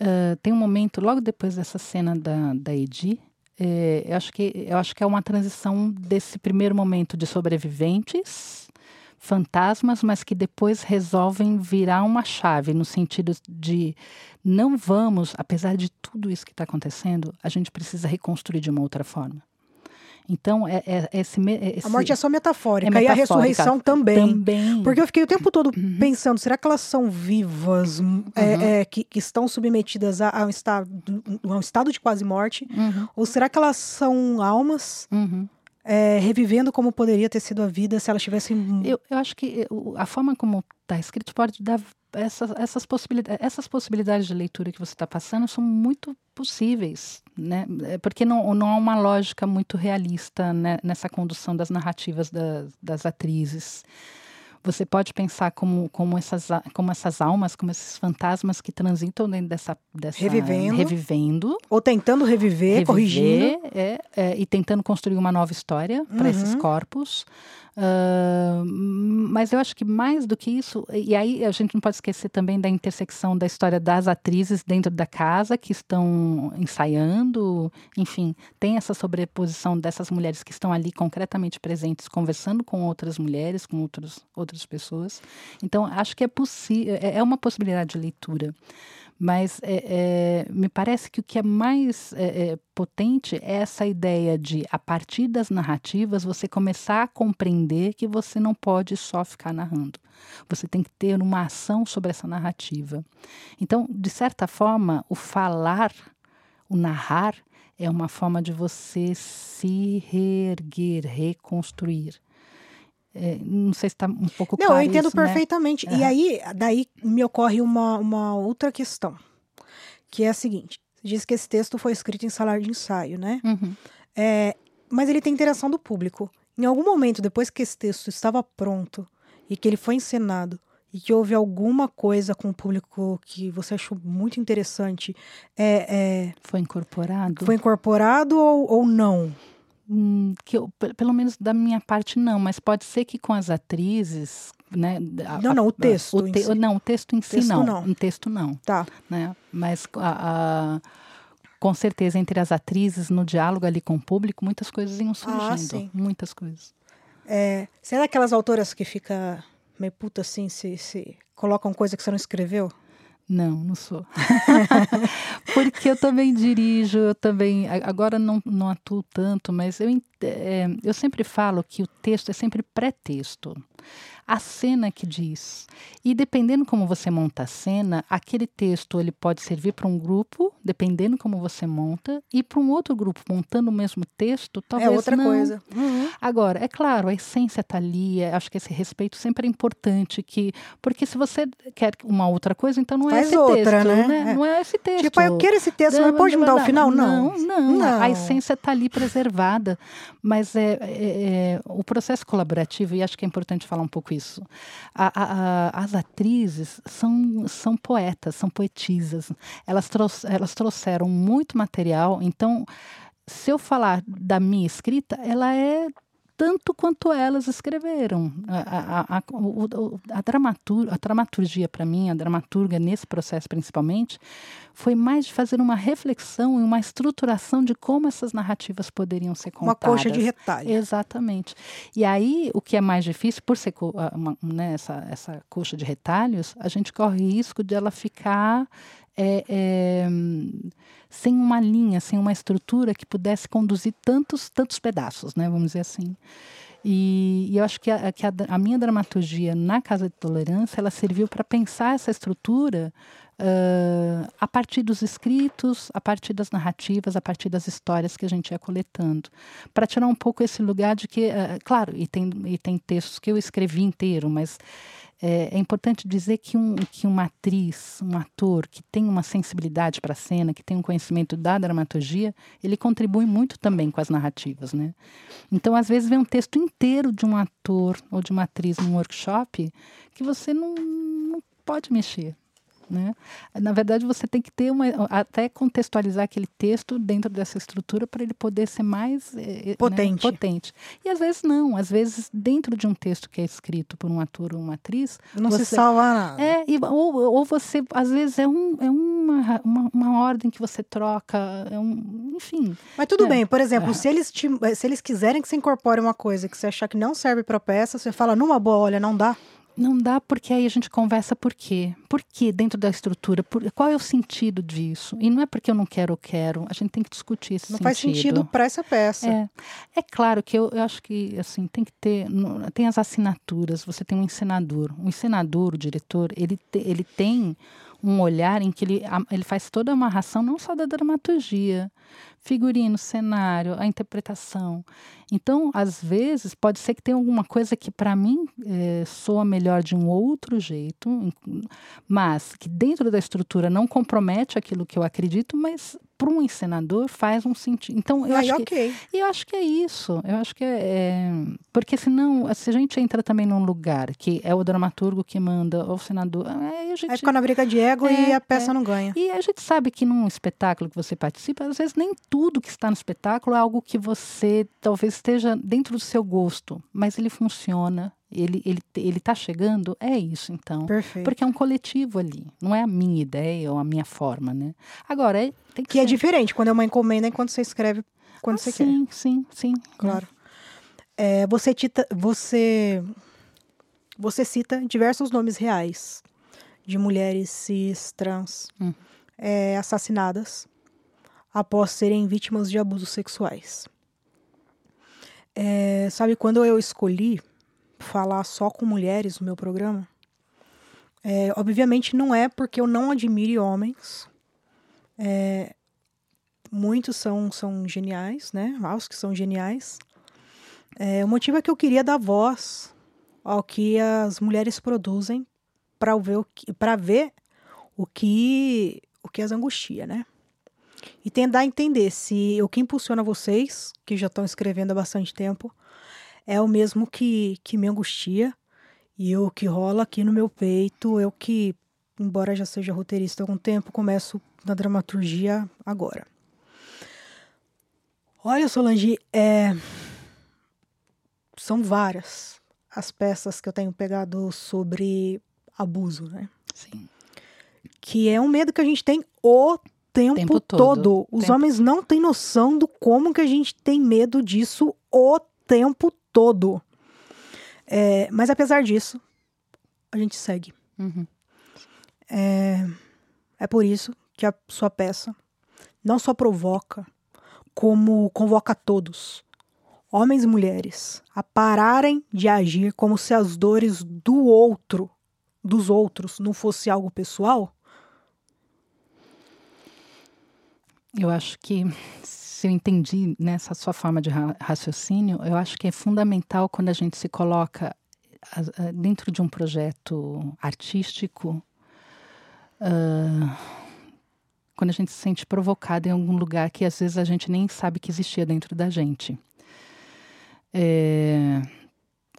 Ah, tem um momento, logo depois dessa cena da, da Edi, eh, eu, acho que, eu acho que é uma transição desse primeiro momento de sobreviventes, fantasmas, mas que depois resolvem virar uma chave, no sentido de não vamos, apesar de tudo isso que está acontecendo, a gente precisa reconstruir de uma outra forma. Então, é, é- é esse, é esse. A morte é só metafórica, é e a metafórica. ressurreição também. Também. Porque eu fiquei o tempo todo Uhum. pensando, será que elas são vivas, m- é, é, que, que estão submetidas a, a um estado, a um estado de quase morte? Uhum, Ou será que elas são almas uhum. É, revivendo como poderia ter sido a vida se elas tivessem... Eu, eu acho que a forma como está escrito pode dar essas, essas, possibilidades, essas possibilidades de leitura que você está passando são muito possíveis, né? É Porque não, não há uma lógica muito realista né, nessa condução das narrativas das, das atrizes. Você pode pensar como, como, essas, como essas almas, como esses fantasmas que transitam dentro dessa, dessa Revivendo. revivendo Ou tentando reviver, corrigindo. é, é, e tentando construir uma nova história para esses Uhum. corpos. Ah, mas eu acho que mais do que isso, e aí a gente não pode esquecer também da intersecção da história das atrizes dentro da casa que estão ensaiando, enfim, tem essa sobreposição dessas mulheres que estão ali concretamente presentes, conversando com outras mulheres, com outros, outras pessoas. Então, acho que é possível, é é uma possibilidade de leitura. Mas é, é, me parece que o que é mais é, é, potente é essa ideia de, a partir das narrativas, você começar a compreender que você não pode só ficar narrando. Você tem que ter uma ação sobre essa narrativa. Então, de certa forma, o falar, o narrar, é uma forma de você se reerguer, reconstruir. É, não sei se está um pouco Não, eu entendo isso, né? perfeitamente. E Aham. aí, daí me ocorre uma, uma outra questão, que é a seguinte. Você diz que esse texto foi escrito em salário de ensaio, né? Uhum. É, mas ele tem interação do público. Em algum momento, depois que esse texto estava pronto e que ele foi encenado e que houve alguma coisa com o público que você achou muito interessante, é, é, Foi incorporado? foi incorporado ou, ou não? Hum, que eu, pe- pelo menos da minha parte não, mas pode ser que com as atrizes, né? a- Não, não, o texto o em te- si. Não, o texto em si Texto não. não. Um texto não, Tá. né? Mas a, a- com certeza entre as atrizes no diálogo ali com o público, muitas coisas iam surgindo, Ah, sim. muitas coisas. É, você é daquelas autoras que fica meio puta assim se, se colocam coisa que você não escreveu? Não, não sou. (laughs) Porque eu também dirijo, eu também. Agora não, não atuo tanto, mas eu, é, eu sempre falo que o texto é sempre pré-texto. A cena que diz. E dependendo como você monta a cena, aquele texto ele pode servir para um grupo, dependendo como você monta, e para um outro grupo montando o mesmo texto, talvez é outra não. coisa. Uhum. Agora, é claro, a essência está ali, é- acho que esse respeito sempre é importante, que, porque se você quer uma outra coisa, então não é Faz esse outra, texto, né? É. Não é esse texto. Tipo, eu quero esse texto, mas pode mudar o final? Não. Não, não, Não. a essência está ali preservada, mas é, é- é- o processo colaborativo, e acho que é importante falar um pouco isso, a- a- a- as atrizes são, são poetas, são poetisas, elas, troux- elas trouxeram muito material, então se eu falar da minha escrita, ela é tanto quanto elas escreveram. A, a, a, o- a, dramatur, a dramaturgia, para mim, a dramaturga, nesse processo principalmente, foi mais de fazer uma reflexão e uma estruturação de como essas narrativas poderiam ser Uma contadas. coxa de retalho. Exatamente. E aí, o que é mais difícil, por ser a- uma, né, essa, essa coxa de retalhos, a gente corre risco de ela ficar é, é, sem uma linha, sem uma estrutura que pudesse conduzir tantos, tantos pedaços, né, vamos dizer assim. E, e eu acho que, a, que a, a minha dramaturgia na Casa de Tolerância, ela serviu para pensar essa estrutura uh, a partir dos escritos, a partir das narrativas, a partir das histórias que a gente ia coletando. Para tirar um pouco esse lugar de que, uh, claro, e tem, e tem textos que eu escrevi inteiro, mas é, é, importante dizer que, um, que uma atriz, um ator que tem uma sensibilidade para a cena, que tem um conhecimento da dramaturgia, ele contribui muito também com as narrativas, né? Então, às vezes, vem um texto inteiro de um ator ou de uma atriz num workshop que você não, não pode mexer. Né? Na verdade, você tem que ter uma. até contextualizar aquele texto dentro dessa estrutura para ele poder ser mais eh, eh, potente. Né? potente. E às vezes não, às vezes, dentro de um texto que é escrito por um ator ou uma atriz. Não você, se salva nada. É, e, ou, ou você, às vezes, é, um, é uma, uma, uma ordem que você troca, é um, enfim. Mas tudo é. bem, por exemplo, é. se, eles te, se eles quiserem que você incorpore uma coisa que você achar que não serve para peça, você fala numa boa, olha, não dá. Não dá porque aí a gente conversa por quê? Por quê dentro da estrutura? Por, qual é o sentido disso? E não é porque eu não quero ou quero. A gente tem que discutir esse não sentido. Não faz sentido para essa peça. É, é claro que eu, eu, acho que assim tem que ter tem as assinaturas. Você tem um encenador. O encenador, o diretor, ele te, ele tem um olhar em que ele, ele faz toda a amarração não só da dramaturgia, figurino, cenário, a interpretação. Então, às vezes, pode ser que tenha alguma coisa que para mim é, soa melhor de um outro jeito, mas que dentro da estrutura não compromete aquilo que eu acredito, mas para um encenador faz um sentido. Então, eu acho okay. que eu acho que é isso. Eu acho que é, é, porque senão, se a gente entra também num lugar que é o dramaturgo que manda, ou o senador, aí a gente aí fica na briga de ego é, e a peça é. não ganha. E a gente sabe que num espetáculo que você participa, às vezes nem tudo que está no espetáculo é algo que você talvez esteja dentro do seu gosto, mas ele funciona ele ele ele está chegando é isso então. Perfeito. porque é um coletivo ali não é a minha ideia ou a minha forma né? Agora é, tem que, que é diferente quando é uma encomenda enquanto você escreve quando ah, você sim, quer. sim sim. Claro. É, você cita você você cita diversos nomes reais de mulheres cis trans hum. é, assassinadas após serem vítimas de abusos sexuais é, sabe quando eu escolhi falar só com mulheres no meu programa. É, obviamente não é porque eu não admire homens. É, muitos são, são geniais, né? Os que são geniais. É, o motivo é que eu queria dar voz ao que as mulheres produzem para ver o que, ver o que o que as angustia, né? E tentar entender se o que impulsiona vocês, que já estão escrevendo há bastante tempo, é o mesmo que, que me angustia e o que rola aqui no meu peito, eu que, embora já seja roteirista há algum tempo, começo na dramaturgia agora. Olha, Solange, é... são várias as peças que eu tenho pegado sobre abuso, né? Sim. Que é um medo que a gente tem o tempo, tempo todo. todo. Os tempo. homens não têm noção do como que a gente tem medo disso o tempo todo. É, mas apesar disso, a gente segue. Uhum. É, é por isso que a sua peça não só provoca, como convoca todos, homens e mulheres, a pararem de agir como se as dores do outro, dos outros, não fosse algo pessoal? Eu acho que se eu entendi nessa sua forma de raciocínio, eu acho que é fundamental quando a gente se coloca dentro de um projeto artístico, uh, quando a gente se sente provocado em algum lugar que às vezes a gente nem sabe que existia dentro da gente. É,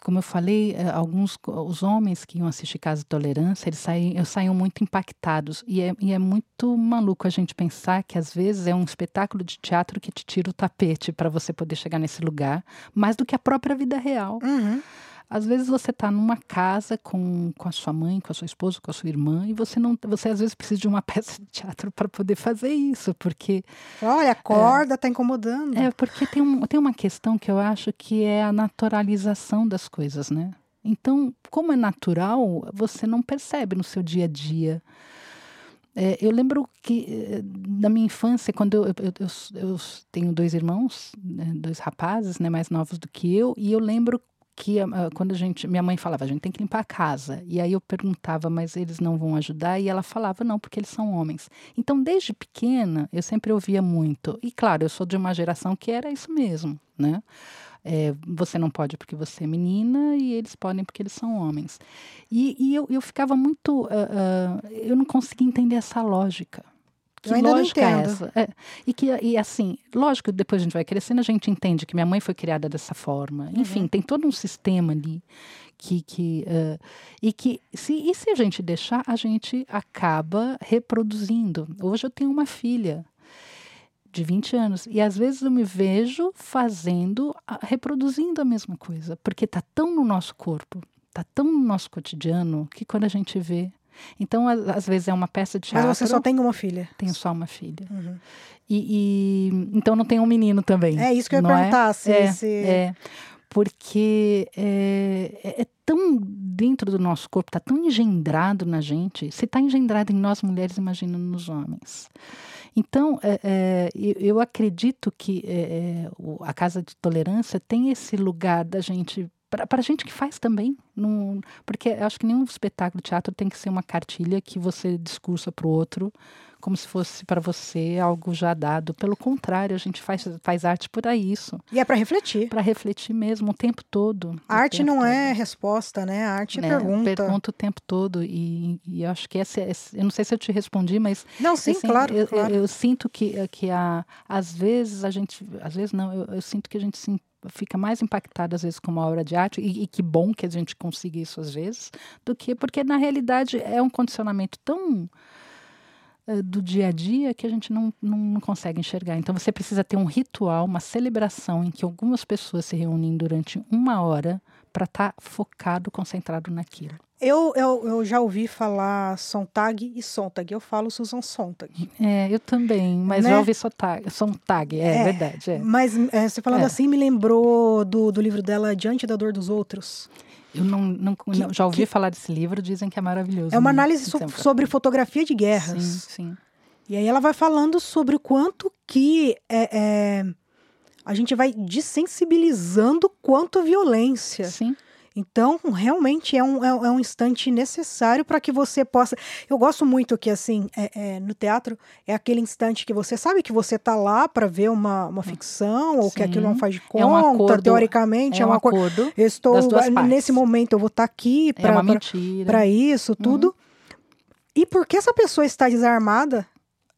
como eu falei, eh, alguns os homens que iam assistir Casa de Tolerância, eles saíam, saíam muito impactados. E é, e é muito maluco a gente pensar que às vezes é um espetáculo de teatro que te tira o tapete para você poder chegar nesse lugar, mais do que a própria vida real. Uhum. Às vezes você está numa casa com, com a sua mãe, com a sua esposa, com a sua irmã, e você não, você às vezes precisa de uma (laughs) peça de teatro para poder fazer isso, porque olha, a corda está é, incomodando. É porque tem, um, tem uma questão que eu acho que é a naturalização das coisas, né? Então, como é natural, você não percebe no seu dia a dia. É, eu lembro que eh, na minha infância, quando eu, eu, eu, eu tenho dois irmãos, né, dois rapazes né, mais novos do que eu, e eu lembro que quando a gente, minha mãe falava, a gente tem que limpar a casa. E aí eu perguntava, mas eles não vão ajudar? E ela falava, não, porque eles são homens. Então, desde pequena, eu sempre ouvia muito. E claro, eu sou de uma geração que era isso mesmo, né? É, você não pode porque você é menina e eles podem porque eles são homens. E, e eu, eu ficava muito. Uh, uh, eu não conseguia entender essa lógica. Que eu lógica é essa? É, e que e assim, lógico, depois a gente vai crescendo, a gente entende que minha mãe foi criada dessa forma. Uhum. Enfim, tem todo um sistema ali que, que uh, e que se e se a gente deixar, a gente acaba reproduzindo. Hoje eu tenho uma filha de 20 anos. E às vezes eu me vejo fazendo, reproduzindo a mesma coisa, porque está tão no nosso corpo, está tão no nosso cotidiano, que quando a gente vê. Então, às vezes é uma peça de teatro. Mas você só tem uma filha? Tenho só uma filha. Uhum. E, e, então não tem um menino também. É isso que eu ia é? perguntar. É? Se, é, se... é, porque é, é, é, tão dentro do nosso corpo, está tão engendrado na gente. Se está engendrado em nós mulheres, imagina nos homens. Então, é, é, eu acredito que é, a Casa de Tolerância tem esse lugar da gente para a gente que faz também. Num, porque acho que nenhum espetáculo de teatro tem que ser uma cartilha que você discursa para o outro como se fosse para você algo já dado. Pelo contrário, a gente faz, faz arte por isso. E é para refletir. Para refletir mesmo, o tempo todo. A arte não todo. é resposta, né? A arte é, é pergunta. Pergunta o tempo todo. E, e acho que essa, eu não sei se eu te respondi, mas. Não, sim, assim, claro. Eu, claro. Eu, eu, sinto que, que a, às vezes a gente. Às vezes não, eu, eu sinto que a gente se fica mais impactada às vezes com uma obra de arte e, e, que bom que a gente consiga isso às vezes do que porque na realidade é um condicionamento tão uh, do dia a dia que a gente não, não, não, consegue enxergar. Então você precisa ter um ritual, uma celebração em que algumas pessoas se reúnem durante uma hora para estar tá focado, concentrado naquilo. Eu, eu, eu já ouvi falar Sontag e Sontag. Eu falo Susan Sontag. É, eu também, mas né? já ouvi Sontag, Sontag é, é verdade. É. Mas é, você falando é. assim me lembrou do, do livro dela Diante da Dor dos Outros. Eu não, não, que, não já ouvi que, falar desse livro, dizem que é maravilhoso. É uma né? análise so, sobre fotografia de guerras. Sim, sim. E aí ela vai falando sobre o quanto que é, é a gente vai desensibilizando quanto violência. Sim. Então, realmente é um, é, é um instante necessário para que você possa. Eu gosto muito que, assim, é, é, no teatro, é aquele instante que você sabe que você está lá para ver uma, uma ficção, ou Sim. que aquilo não faz de conta, é um acordo, teoricamente. É, um, um acordo. acordo eu estou. Nesse momento, eu vou estar tá aqui para isso, tudo. Uhum. E porque essa pessoa está desarmada,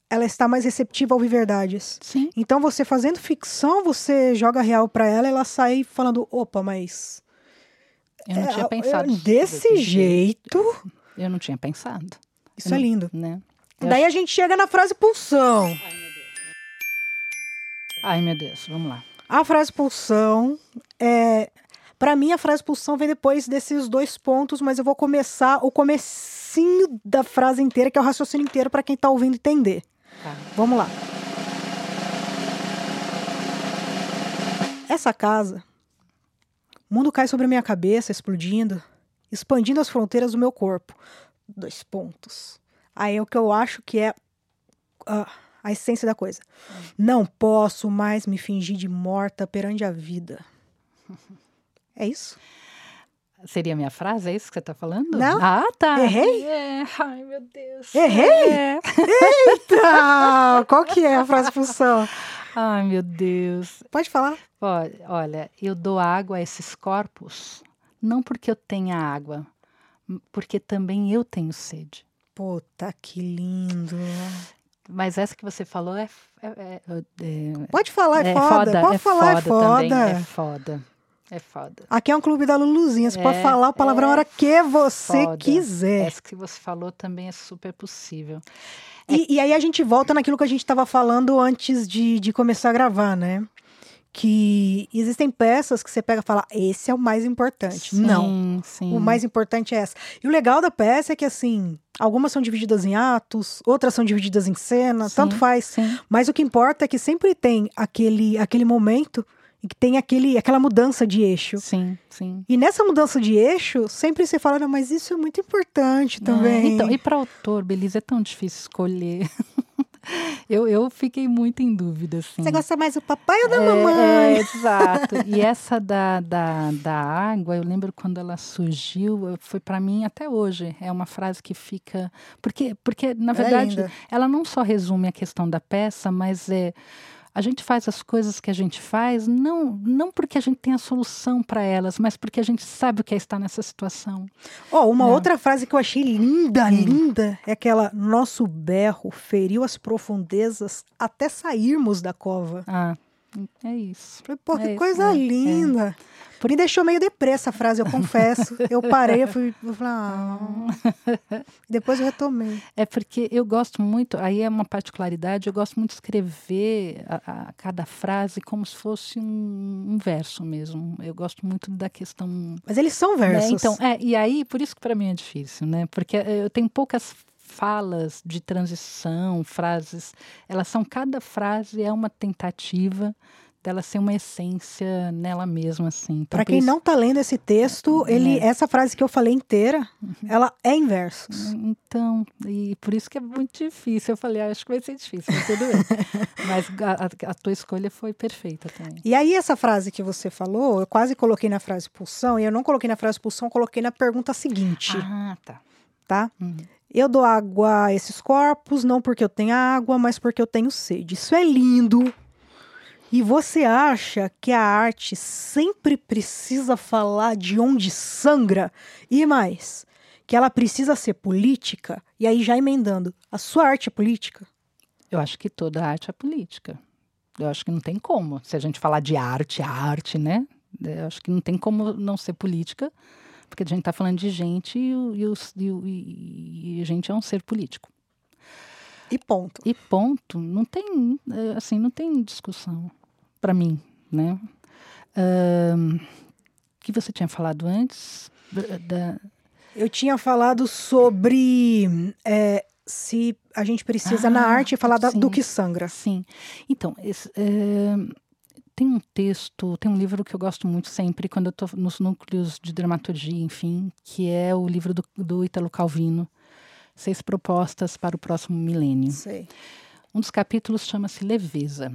ela está mais receptiva a ouvir verdades. Sim. Então, você fazendo ficção, você joga real para ela, ela sai falando: opa, mas eu não é, tinha pensado. Desse, jeito. Eu não tinha pensado. Isso eu é lindo. Né? Daí acho... a gente chega na frase pulsão. Ai, meu Deus. Ai, meu Deus. Vamos lá. A frase pulsão é. Para mim, a frase pulsão vem depois desses dois pontos, mas eu vou começar o comecinho da frase inteira, que é o raciocínio inteiro para quem tá ouvindo entender. Tá. Vamos lá. Essa casa o mundo cai sobre a minha cabeça, explodindo, expandindo as fronteiras do meu corpo. Dois pontos. Aí é o que eu acho que é uh, a essência da coisa. Não posso mais me fingir de morta perante a vida. É isso? Seria a minha frase? É isso que você está falando? Não. Ah, tá. Errei? É. Ai, meu Deus. Errei? É. Eita! Qual que é a frase função? Ai, meu Deus. Pode falar. Pode. Olha, eu dou água a esses corpos não porque eu tenha água, porque também eu tenho sede. Puta, que lindo. Mas essa que você falou é. é, é, é Pode falar, é, foda. foda. Pode falar, é foda. Também, é foda. É foda. Aqui é um clube da Luluzinha. Você pode falar a palavra a hora que você foda. quiser. Essa que você falou também é super possível. E, e aí a gente volta naquilo que a gente estava falando antes de, de começar a gravar, né? que existem peças que você pega e fala, esse é o mais importante. Sim, Não. Sim. O mais importante é essa. E o legal da peça é que, assim, algumas são divididas em atos, outras são divididas em cenas, tanto faz. Sim. Mas o que importa é que sempre tem aquele, aquele momento e que tem aquele, aquela mudança de eixo. Sim, sim. E nessa mudança de eixo, sempre você fala, não, mas isso é muito importante também. É, então, e para autor, Belisa, é tão difícil escolher. (laughs) eu, eu fiquei muito em dúvida, assim. Você gosta mais do papai ou da é, mamãe? É, (laughs) exato. E essa da, da, da água, eu lembro quando ela surgiu, foi para mim até hoje. É uma frase que fica. Porque, porque na verdade, é ela não só resume a questão da peça, mas é a gente faz as coisas que a gente faz não, não porque a gente tem a solução para elas, mas porque a gente sabe o que é estar nessa situação. Oh, uma não. outra frase que eu achei linda, hum. linda, é aquela: nosso berro feriu as profundezas até sairmos da cova. Ah, é isso. Pô, que é coisa isso, é, linda. É. Me deixou meio depressa a frase, eu confesso. eu parei, eu fui, eu falei, ah. (laughs) depois eu retomei. É porque eu gosto muito, aí é uma particularidade, eu gosto muito de escrever a, a cada frase como se fosse um, um, verso mesmo. Eu gosto muito da questão. Mas eles são né, versos. Né? Então, é, e aí, por isso que para mim é difícil, né? Porque eu tenho poucas falas de transição, frases, elas são cada frase é uma tentativa dela ser uma essência nela mesma, assim. Então, Para quem isso... não está lendo esse texto, é. ele, essa frase que eu falei inteira, uhum. ela é em versos. Então, e por isso que é muito difícil. Eu falei, ah, acho que vai ser difícil, mas tudo bem. (laughs) mas a, a, tua escolha foi perfeita também. E aí, essa frase que você falou, eu quase coloquei na frase pulsão, e eu não coloquei na frase pulsão, coloquei na pergunta seguinte. Ah, tá. Tá? Uhum. Eu dou água a esses corpos, não porque eu tenho água, mas porque eu tenho sede. Isso é lindo. E você acha que a arte sempre precisa falar de onde sangra? E mais, que ela precisa ser política? E aí, já emendando, a sua arte é política? Eu acho que toda arte é política. Eu acho que não tem como. Se a gente falar de arte, arte, né? Eu acho que não tem como não ser política, porque a gente está falando de gente e, e, e, e a gente é um ser político. E ponto. E ponto. Não tem, é, assim, não tem discussão para mim, né? Uh, que você tinha falado antes? Da... Eu tinha falado sobre é, se a gente precisa ah, na arte falar da, do que sangra. Sim. Então, esse, é, tem um texto, tem um livro que eu gosto muito sempre quando eu estou nos núcleos de dramaturgia, enfim, que é o livro do, do Italo Calvino, Seis Propostas para o Próximo Milênio. Sei. Um dos capítulos chama-se Leveza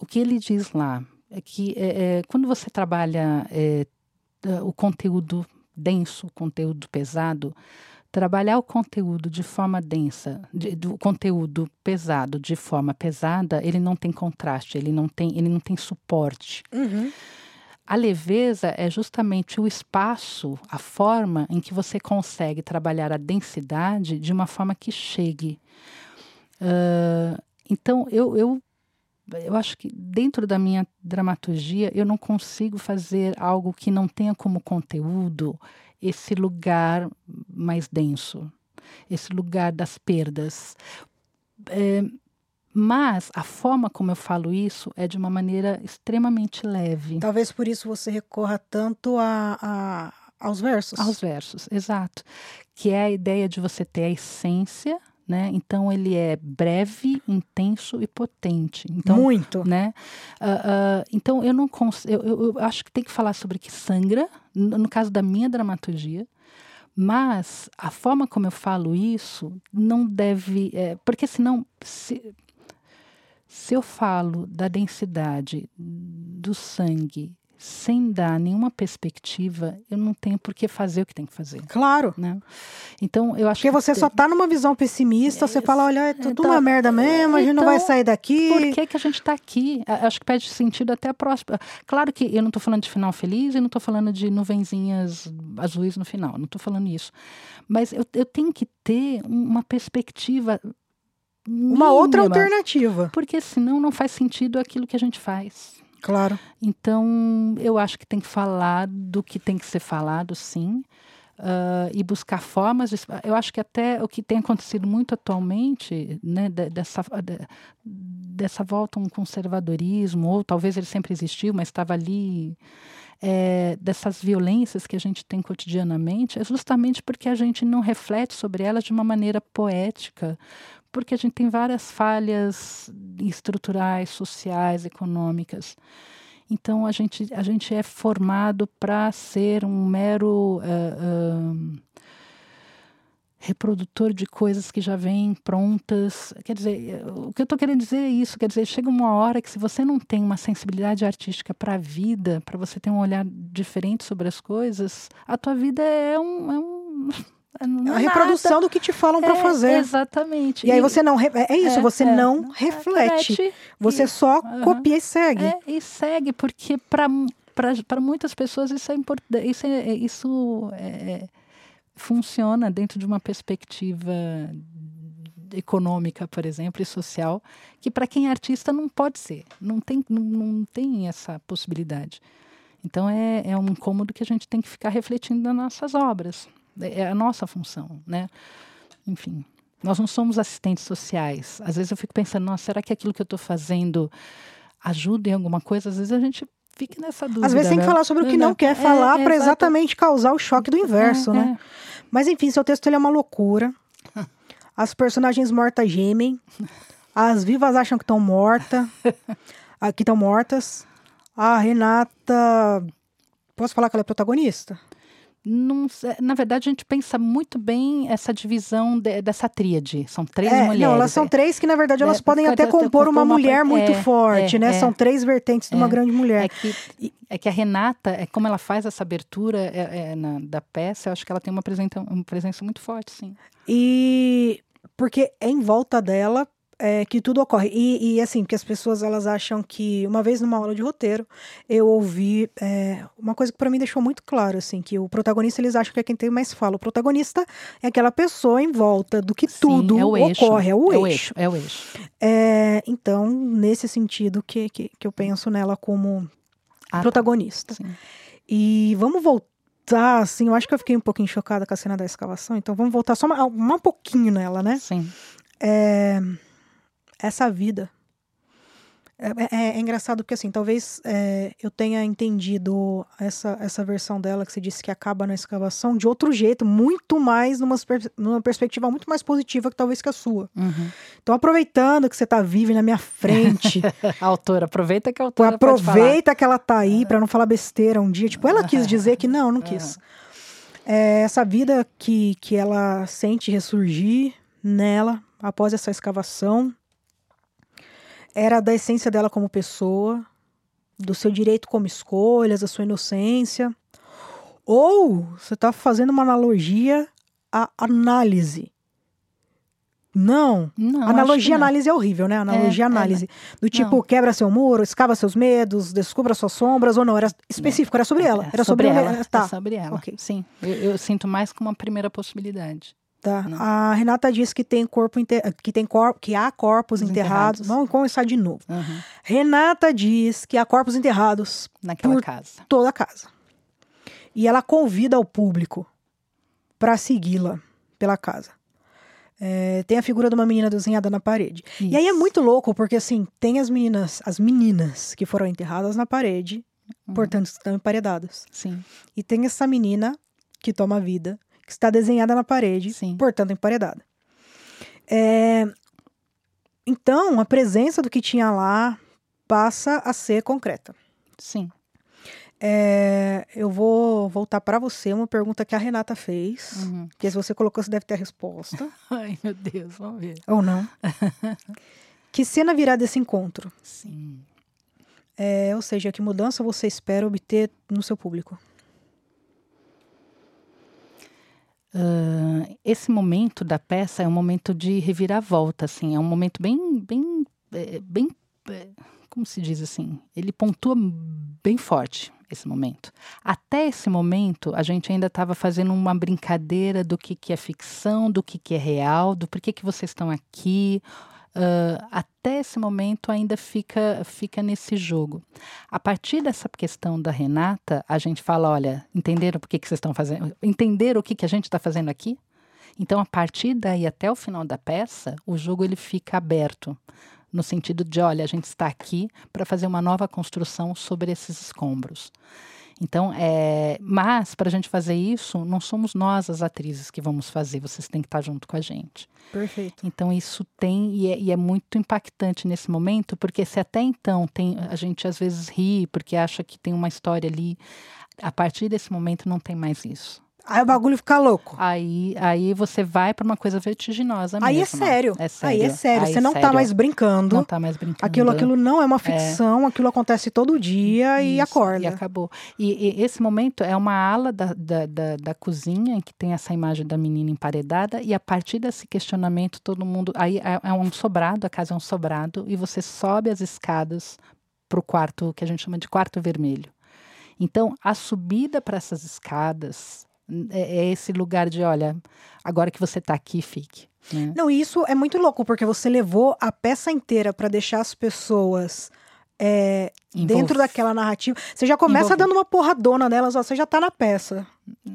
o que ele diz lá é que é, é, quando você trabalha é, o conteúdo denso, o conteúdo pesado, trabalhar o conteúdo de forma densa, de, do conteúdo pesado de forma pesada, ele não tem contraste, ele não tem, ele não tem suporte. Uhum. A leveza é justamente o espaço, a forma em que você consegue trabalhar a densidade de uma forma que chegue. Uh, então, eu, eu, eu acho que dentro da minha dramaturgia, eu não consigo fazer algo que não tenha como conteúdo esse lugar mais denso, esse lugar das perdas. É, mas a forma como eu falo isso é de uma maneira extremamente leve. Talvez por isso você recorra tanto a, a, aos versos. Aos versos, exato. Que é a ideia de você ter a essência né? Então ele é breve, intenso e potente. Então, Muito. Né? Uh, uh, então eu não eu, eu, eu, acho que tem que falar sobre que sangra, no, no caso da minha dramaturgia, mas a forma como eu falo isso não deve. É, porque senão. Se, se eu falo da densidade do sangue sem dar nenhuma perspectiva, eu não tenho por que fazer o que tem que fazer. Claro. Né? Então, eu acho Porque que você só está numa visão pessimista, é, você fala, olha, é tudo então, uma merda mesmo, a gente não vai então, sair daqui. Por que, que a gente está aqui? Acho que perde sentido até a próxima. Claro que eu não estou falando de final feliz e não estou falando de nuvenzinhas azuis no final, não estou falando isso. Mas eu, eu tenho que ter uma perspectiva Mínima, uma outra alternativa. Porque senão não faz sentido aquilo que a gente faz. Claro. Então, eu acho que tem que falar do que tem que ser falado, sim. Uh, e buscar formas. De, eu acho que até o que tem acontecido muito atualmente, né, dessa, dessa volta a um conservadorismo, ou talvez ele sempre existiu, mas estava ali, é, dessas violências que a gente tem cotidianamente, é justamente porque a gente não reflete sobre elas de uma maneira poética, porque a gente tem várias falhas estruturais, sociais, econômicas. Então a gente, a gente é formado para ser um mero uh, uh, reprodutor de coisas que já vêm prontas. Quer dizer, o que eu estou querendo dizer é isso. Quer dizer, chega uma hora que se você não tem uma sensibilidade artística para a vida, para você ter um olhar diferente sobre as coisas, a tua vida é um, é um (laughs) é a reprodução nada. do que te falam para é, fazer. Exatamente. E, e aí você não. É isso, é, você é, não reflete. Você e, só copia e segue. É, e segue, porque para muitas pessoas isso é importante. Isso, é, isso é, funciona dentro de uma perspectiva econômica, por exemplo, e social, que para quem é artista não pode ser. Não tem, não, não tem essa possibilidade. Então é, é um incômodo que a gente tem que ficar refletindo nas nossas obras. É, é a nossa função, né? Enfim, nós não somos assistentes sociais. Às vezes eu fico pensando, nossa, será que aquilo que eu estou fazendo ajuda em alguma coisa? Às vezes a gente fica nessa dúvida. Às vezes tem que né? falar sobre o que não, não quer é, falar é, para exatamente causar o choque do inverso, é, né? É. Mas enfim, seu texto ele é uma loucura. (laughs) As personagens mortas gemem. As vivas acham que estão mortas. que estão mortas. A Renata. Posso falar que ela é protagonista? Não, na verdade, a gente pensa muito bem essa divisão de, dessa tríade. São três é, mulheres. Não, elas são é. três que, na verdade, elas é, podem até compor uma, uma mulher muito é, forte, né? É, são três vertentes de uma grande mulher. É que, é que a Renata, é como ela faz essa abertura na, da peça, eu acho que ela tem uma presença, uma presença muito forte, sim. E porque é em volta dela é, que tudo ocorre. E, e, assim, porque as pessoas elas acham que, uma vez numa aula de roteiro, eu ouvi é, uma coisa que para mim deixou muito claro, assim, que o protagonista eles acham que é quem tem mais fala. O protagonista é aquela pessoa em volta do que Sim, tudo é ocorre, é o é eixo. O eixo é o eixo. É, então, nesse sentido que, que, que, eu penso nela como ah, tá. protagonista. Tá. E vamos voltar, assim, eu acho que eu fiquei um pouquinho chocada com a cena da escavação, então vamos voltar só um pouquinho nela, né? Sim. É, essa vida. É, é, é, engraçado porque, assim, talvez é, eu tenha entendido essa, essa versão dela que você disse que acaba na escavação de outro jeito, muito mais numa, numa perspectiva muito mais positiva que talvez que a sua. Uhum. Então, aproveitando que você está viva na minha frente. (laughs) a autora, aproveita que a autora. Aproveita que ela tá aí para não falar besteira um dia. Tipo, ela (laughs) quis dizer que não, não quis. É, essa vida que, que ela sente ressurgir nela após essa escavação era da essência dela como pessoa, do seu direito como escolhas, da sua inocência. Ou você está fazendo uma analogia à análise. Não. não analogia análise é horrível, né? Analogia é, análise. É, do tipo, não. quebra seu muro, escava seus medos, descubra suas sombras, ou não? Era específico, era sobre ela. Era sobre, sobre ela. Tá. É sobre ela. Okay. Sim. Eu, eu, sinto mais como uma primeira possibilidade. Tá. A Renata diz que tem corpo que tem que há corpos enterrados. enterrados. Vamos começar de novo. Uhum. Renata diz que há corpos enterrados naquela casa. Toda a casa. E ela convida o público para segui-la pela casa. É, tem a figura de uma menina desenhada na parede. Isso. E aí é muito louco, porque assim, tem as meninas, as meninas que foram enterradas na parede, uhum. portanto, estão emparedadas. Sim. E tem essa menina que toma vida que está desenhada na parede, Sim. portanto emparedada. É... Então, a presença do que tinha lá passa a ser concreta. Sim. É, eu vou voltar para você uma pergunta que a Renata fez, uhum. que se você colocou, você deve ter a resposta. (laughs) Ai, meu Deus, vamos ver. Ou não. (laughs) que cena virá desse encontro? Sim. É, ou seja, que mudança você espera obter no seu público? Uh, esse momento da peça é um momento de reviravolta, assim, é um momento bem, bem, é, bem, é, como se diz assim, ele pontua bem forte esse momento. Até esse momento, a gente ainda estava fazendo uma brincadeira do que, que é ficção, do que, que é real, do porquê que vocês estão aqui, Uh, até esse momento ainda fica, fica nesse jogo. A partir dessa questão da Renata, a gente fala: olha, entenderam por que, que vocês estão fazendo? Entenderam o que, que a gente está fazendo aqui? Então, a partir daí até o final da peça, o jogo ele fica aberto no sentido de, olha, a gente está aqui para fazer uma nova construção sobre esses escombros. Então, é, mas para a gente fazer isso, não somos nós as atrizes que vamos fazer, vocês têm que estar junto com a gente. Perfeito. Então, isso tem e é, e é muito impactante nesse momento, porque se até então tem, a gente às vezes ri porque acha que tem uma história ali, a partir desse momento não tem mais isso. Aí o bagulho fica louco. Aí, aí você vai para uma coisa vertiginosa Aí é mesmo. sério. É sério. Aí é sério. Aí você não tá sério. mais brincando. Não tá mais brincando. Aquilo, aquilo não é uma ficção, aquilo acontece todo dia e Isso, acorda. E acabou. E, e esse momento é uma ala da, da, da, da cozinha em que tem essa imagem da menina emparedada, e a partir desse questionamento, todo mundo. Aí é, é um sobrado, a casa é um sobrado, e você sobe as escadas para o quarto, que a gente chama de quarto vermelho. Então, a subida para essas escadas é, é esse lugar de: olha, agora que você está aqui, fique. né? Não, e isso é muito louco, porque você levou a peça inteira para deixar as pessoas é, dentro daquela narrativa. Você já começa Envolvido. dando uma porradona nelas, ó, você já tá na peça.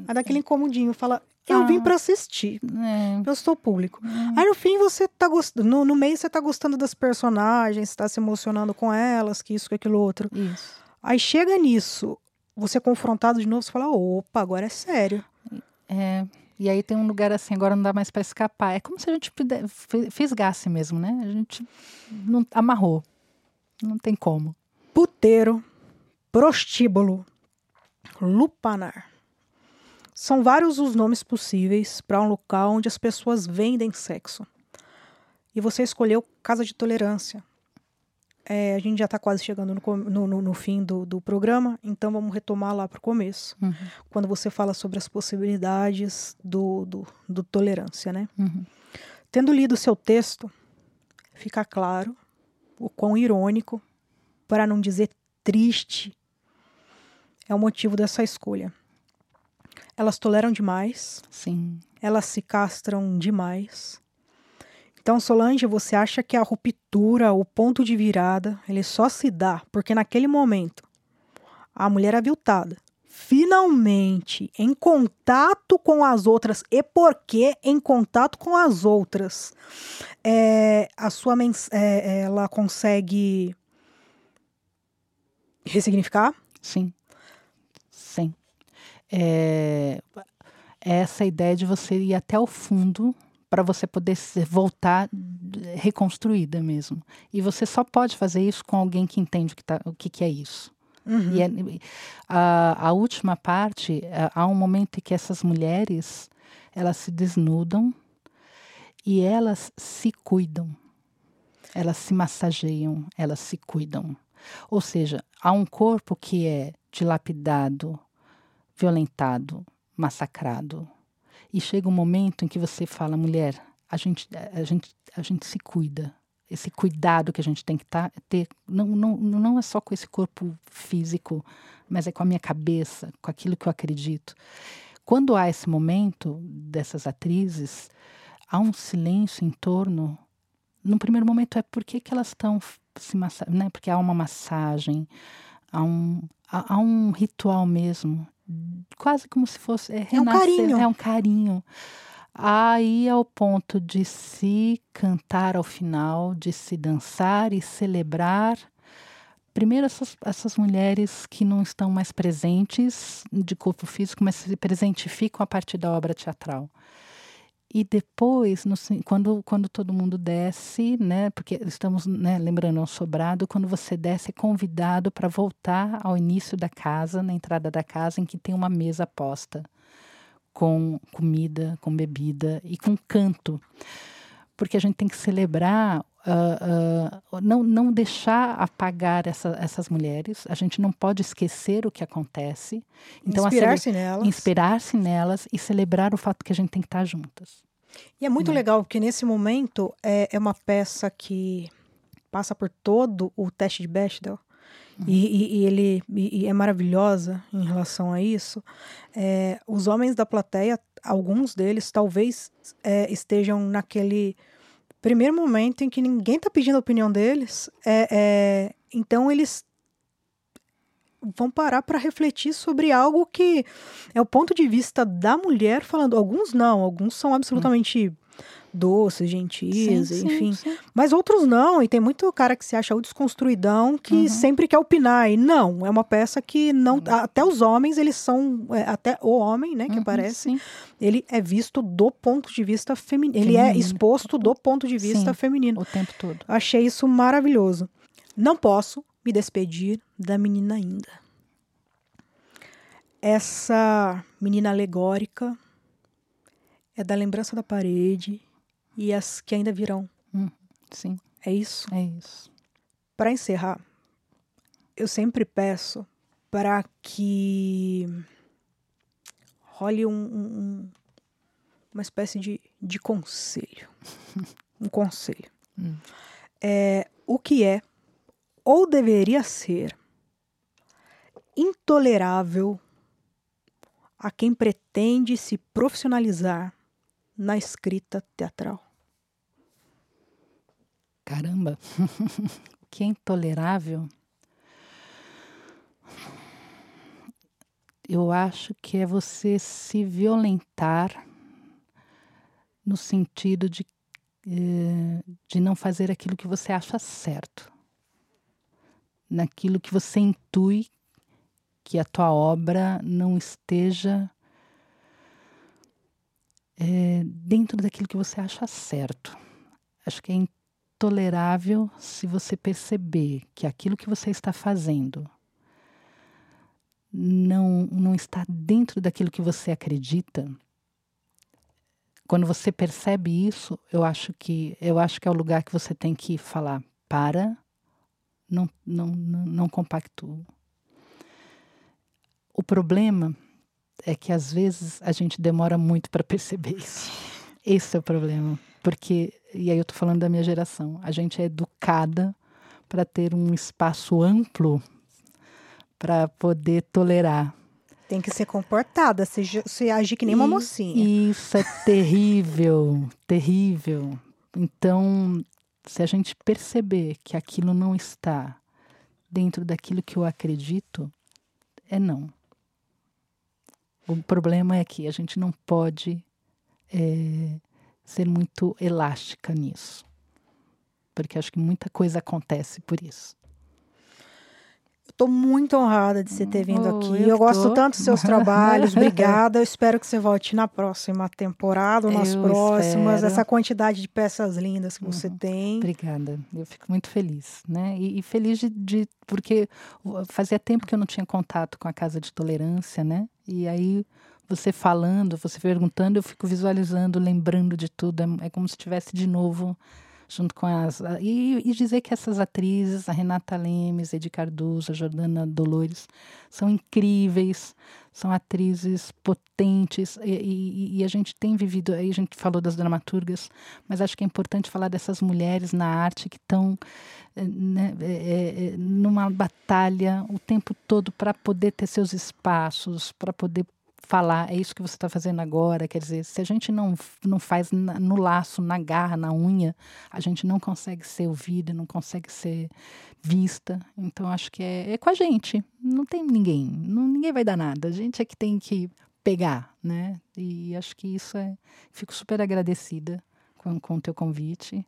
Aí daquele incomodinho, fala, eu vim Ah. para assistir. É, Eu sou público. Aí no fim você tá gostando. No, no meio você tá gostando das personagens, tá se emocionando com elas, que isso, que aquilo outro. isso. Aí chega nisso, você é confrontado de novo, você fala, opa, agora é sério. É, e aí tem um lugar assim, agora não dá mais para escapar. É como se a gente fisgasse mesmo, né? A gente não amarrou. Não tem como. puteiro, prostíbulo, lupanar. São vários os nomes possíveis para um local onde as pessoas vendem sexo. E você escolheu Casa de Tolerância. É, a gente já está quase chegando no, no- no fim do, do programa, então vamos retomar lá para o começo, Uhum, quando você fala sobre as possibilidades do, do, do tolerância, né? uhum. Tendo lido o seu texto, fica claro o quão irônico, para não dizer triste, é o motivo dessa escolha. Elas toleram demais, Sim. elas se castram demais. Então, Solange, você acha que a ruptura, o ponto de virada, ele só se dá porque naquele momento a mulher aviltada, finalmente em contato com as outras e porque em contato com as outras, é, a sua é, ela consegue ressignificar? Sim. Sim. É, é essa ideia de você ir até o fundo para você poder voltar reconstruída mesmo. E você só pode fazer isso com alguém que entende o que, tá, o que, que é isso. Uhum. E é- a, a última parte, a- há um momento em que essas mulheres, elas se desnudam e elas se cuidam. Elas se massageiam, elas se cuidam. Ou seja, há um corpo que é dilapidado, violentado, massacrado. E chega um momento em que você fala, mulher, a gente, a gente, a gente se cuida. Esse cuidado que a gente tem que tá, ter, não, não, não é só com esse corpo físico, mas é com a minha cabeça, com aquilo que eu acredito. Quando há esse momento dessas atrizes, há um silêncio em torno. No primeiro momento é por que, que elas estão se massa né? Porque há uma massagem, há um, há, há um ritual mesmo, quase como se fosse é, É um carinho. é um carinho. Aí ao ponto de se cantar ao final, de se dançar e celebrar. Primeiro, essas, essas mulheres que não estão mais presentes de corpo físico, mas se presentificam a partir da obra teatral. E depois, no quando, quando todo mundo desce, né, porque estamos né, lembrando, é um sobrado, quando você desce, é convidado para voltar ao início da casa, na entrada da casa, em que tem uma mesa posta com comida, com bebida e com canto. Porque a gente tem que celebrar, ah, não, não deixar apagar essa, essas mulheres, a gente não pode esquecer o que acontece. Então, Inspirar-se nelas. inspirar-se nelas e celebrar o fato que a gente tem que estar juntas. E é muito legal, porque nesse momento é, é uma peça que passa por todo o teste de Bechdel. E, e- e ele e é maravilhosa em relação a isso. É, os homens da plateia, alguns deles talvez é, estejam naquele primeiro momento em que ninguém está pedindo a opinião deles. É, é, então eles vão parar para refletir sobre algo que é o ponto de vista da mulher falando. Alguns não, alguns são absolutamente doces, gentis, enfim. sim. Mas outros não, e tem muito cara que se acha o desconstruidão que sempre quer opinar. E não, é uma peça que não. Até os homens, eles são. é, até o homem, né, que Uhum, aparece, sim. ele é visto do ponto de vista feminino. Ele é exposto do ponto de vista Sim. feminino. O tempo todo. Achei isso maravilhoso. Não posso me despedir da menina ainda. essa menina alegórica é da lembrança da parede e as que ainda virão. Hum, sim. É isso? É isso. Para encerrar, eu sempre peço para que role um, um, uma espécie de, de conselho. (laughs) um conselho. Hum. É, o que é, ou deveria ser, intolerável a quem pretende se profissionalizar na escrita teatral. Caramba, o (laughs) que é intolerável? Eu acho que é você se violentar no sentido de, eh, de não fazer aquilo que você acha certo, naquilo que você intui que a tua obra não esteja é, dentro daquilo que você acha certo. Acho que é intolerável se você perceber que aquilo que você está fazendo não, não está dentro daquilo que você acredita, quando você percebe isso, eu acho que eu acho que é o lugar que você tem que falar para, não não não, não compactuo. O problema é que às vezes a gente demora muito para perceber isso. Esse é o problema, porque e aí eu estou falando da minha geração. A gente é educada para ter um espaço amplo para poder tolerar. Tem que ser comportada, se, se agir que nem uma mocinha. Isso é terrível, (laughs) terrível. Então, se a gente perceber que aquilo não está dentro daquilo que eu acredito, é não. O problema é que a gente não pode é, ser muito elástica nisso. Porque acho que muita coisa acontece por isso. Estou muito honrada de você ter vindo oh, aqui. Eu, eu gosto tô. tanto dos seus trabalhos. (laughs) Obrigada. Eu espero que você volte na próxima temporada ou nas eu próximas. Espero. Essa quantidade de peças lindas que uhum. você tem. Obrigada. Eu fico muito feliz, né? E, e feliz de, de, porque fazia tempo que eu não tinha contato com a Casa de Tolerância, né? E aí você falando, você perguntando, eu fico visualizando, lembrando de tudo. É, é como se estivesse de novo junto com as. E, e, dizer que essas atrizes, a Renata Lemes, Edi Cardoso, a Jordana Dolores, são incríveis, são atrizes potentes, e, e, e, a gente tem vivido, aí a gente falou das dramaturgas, mas acho que é importante falar dessas mulheres na arte que estão eh, né, é, é, numa batalha o tempo todo para poder ter seus espaços, para poder falar, é isso que você está fazendo agora. Quer dizer, se a gente não, não faz na, no laço, na garra, na unha, a gente não consegue ser ouvida, não consegue ser vista. Então, acho que é, é com a gente. Não tem ninguém. Não, ninguém vai dar nada. A gente é que tem que pegar, né? E acho que isso é. Fico super agradecida com, com o teu convite.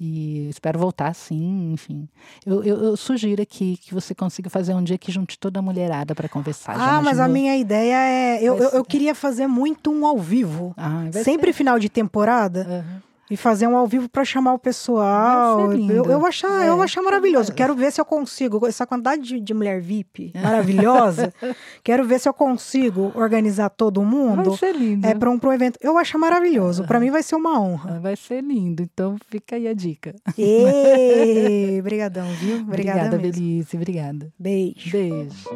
E espero voltar sim, enfim. Eu, eu, eu, sugiro aqui que você consiga fazer um dia que junte toda a mulherada para conversar. Ah, mas a minha ideia é. Eu, eu, eu, queria fazer muito um ao vivo. Ah, Sempre ser. final de temporada. Uhum e fazer um ao vivo para chamar o pessoal. Eu, eu, achar, é. eu achar maravilhoso. Quero ver se eu consigo, essa quantidade de, de mulher VIP maravilhosa, (laughs) quero ver se eu consigo organizar todo mundo. Vai ser lindo. É para um pro evento. Eu acho maravilhoso. Para mim vai ser uma honra. Vai ser lindo. Então fica aí a dica. Obrigadão, (laughs) viu? Obrigada, obrigada Belize. Obrigada. Beijo. Beijo.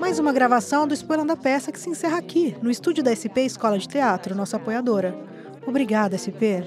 Mais uma gravação do Spoilando a Peça que se encerra aqui, no estúdio da SP Escola de Teatro, nossa apoiadora. Obrigada, SP.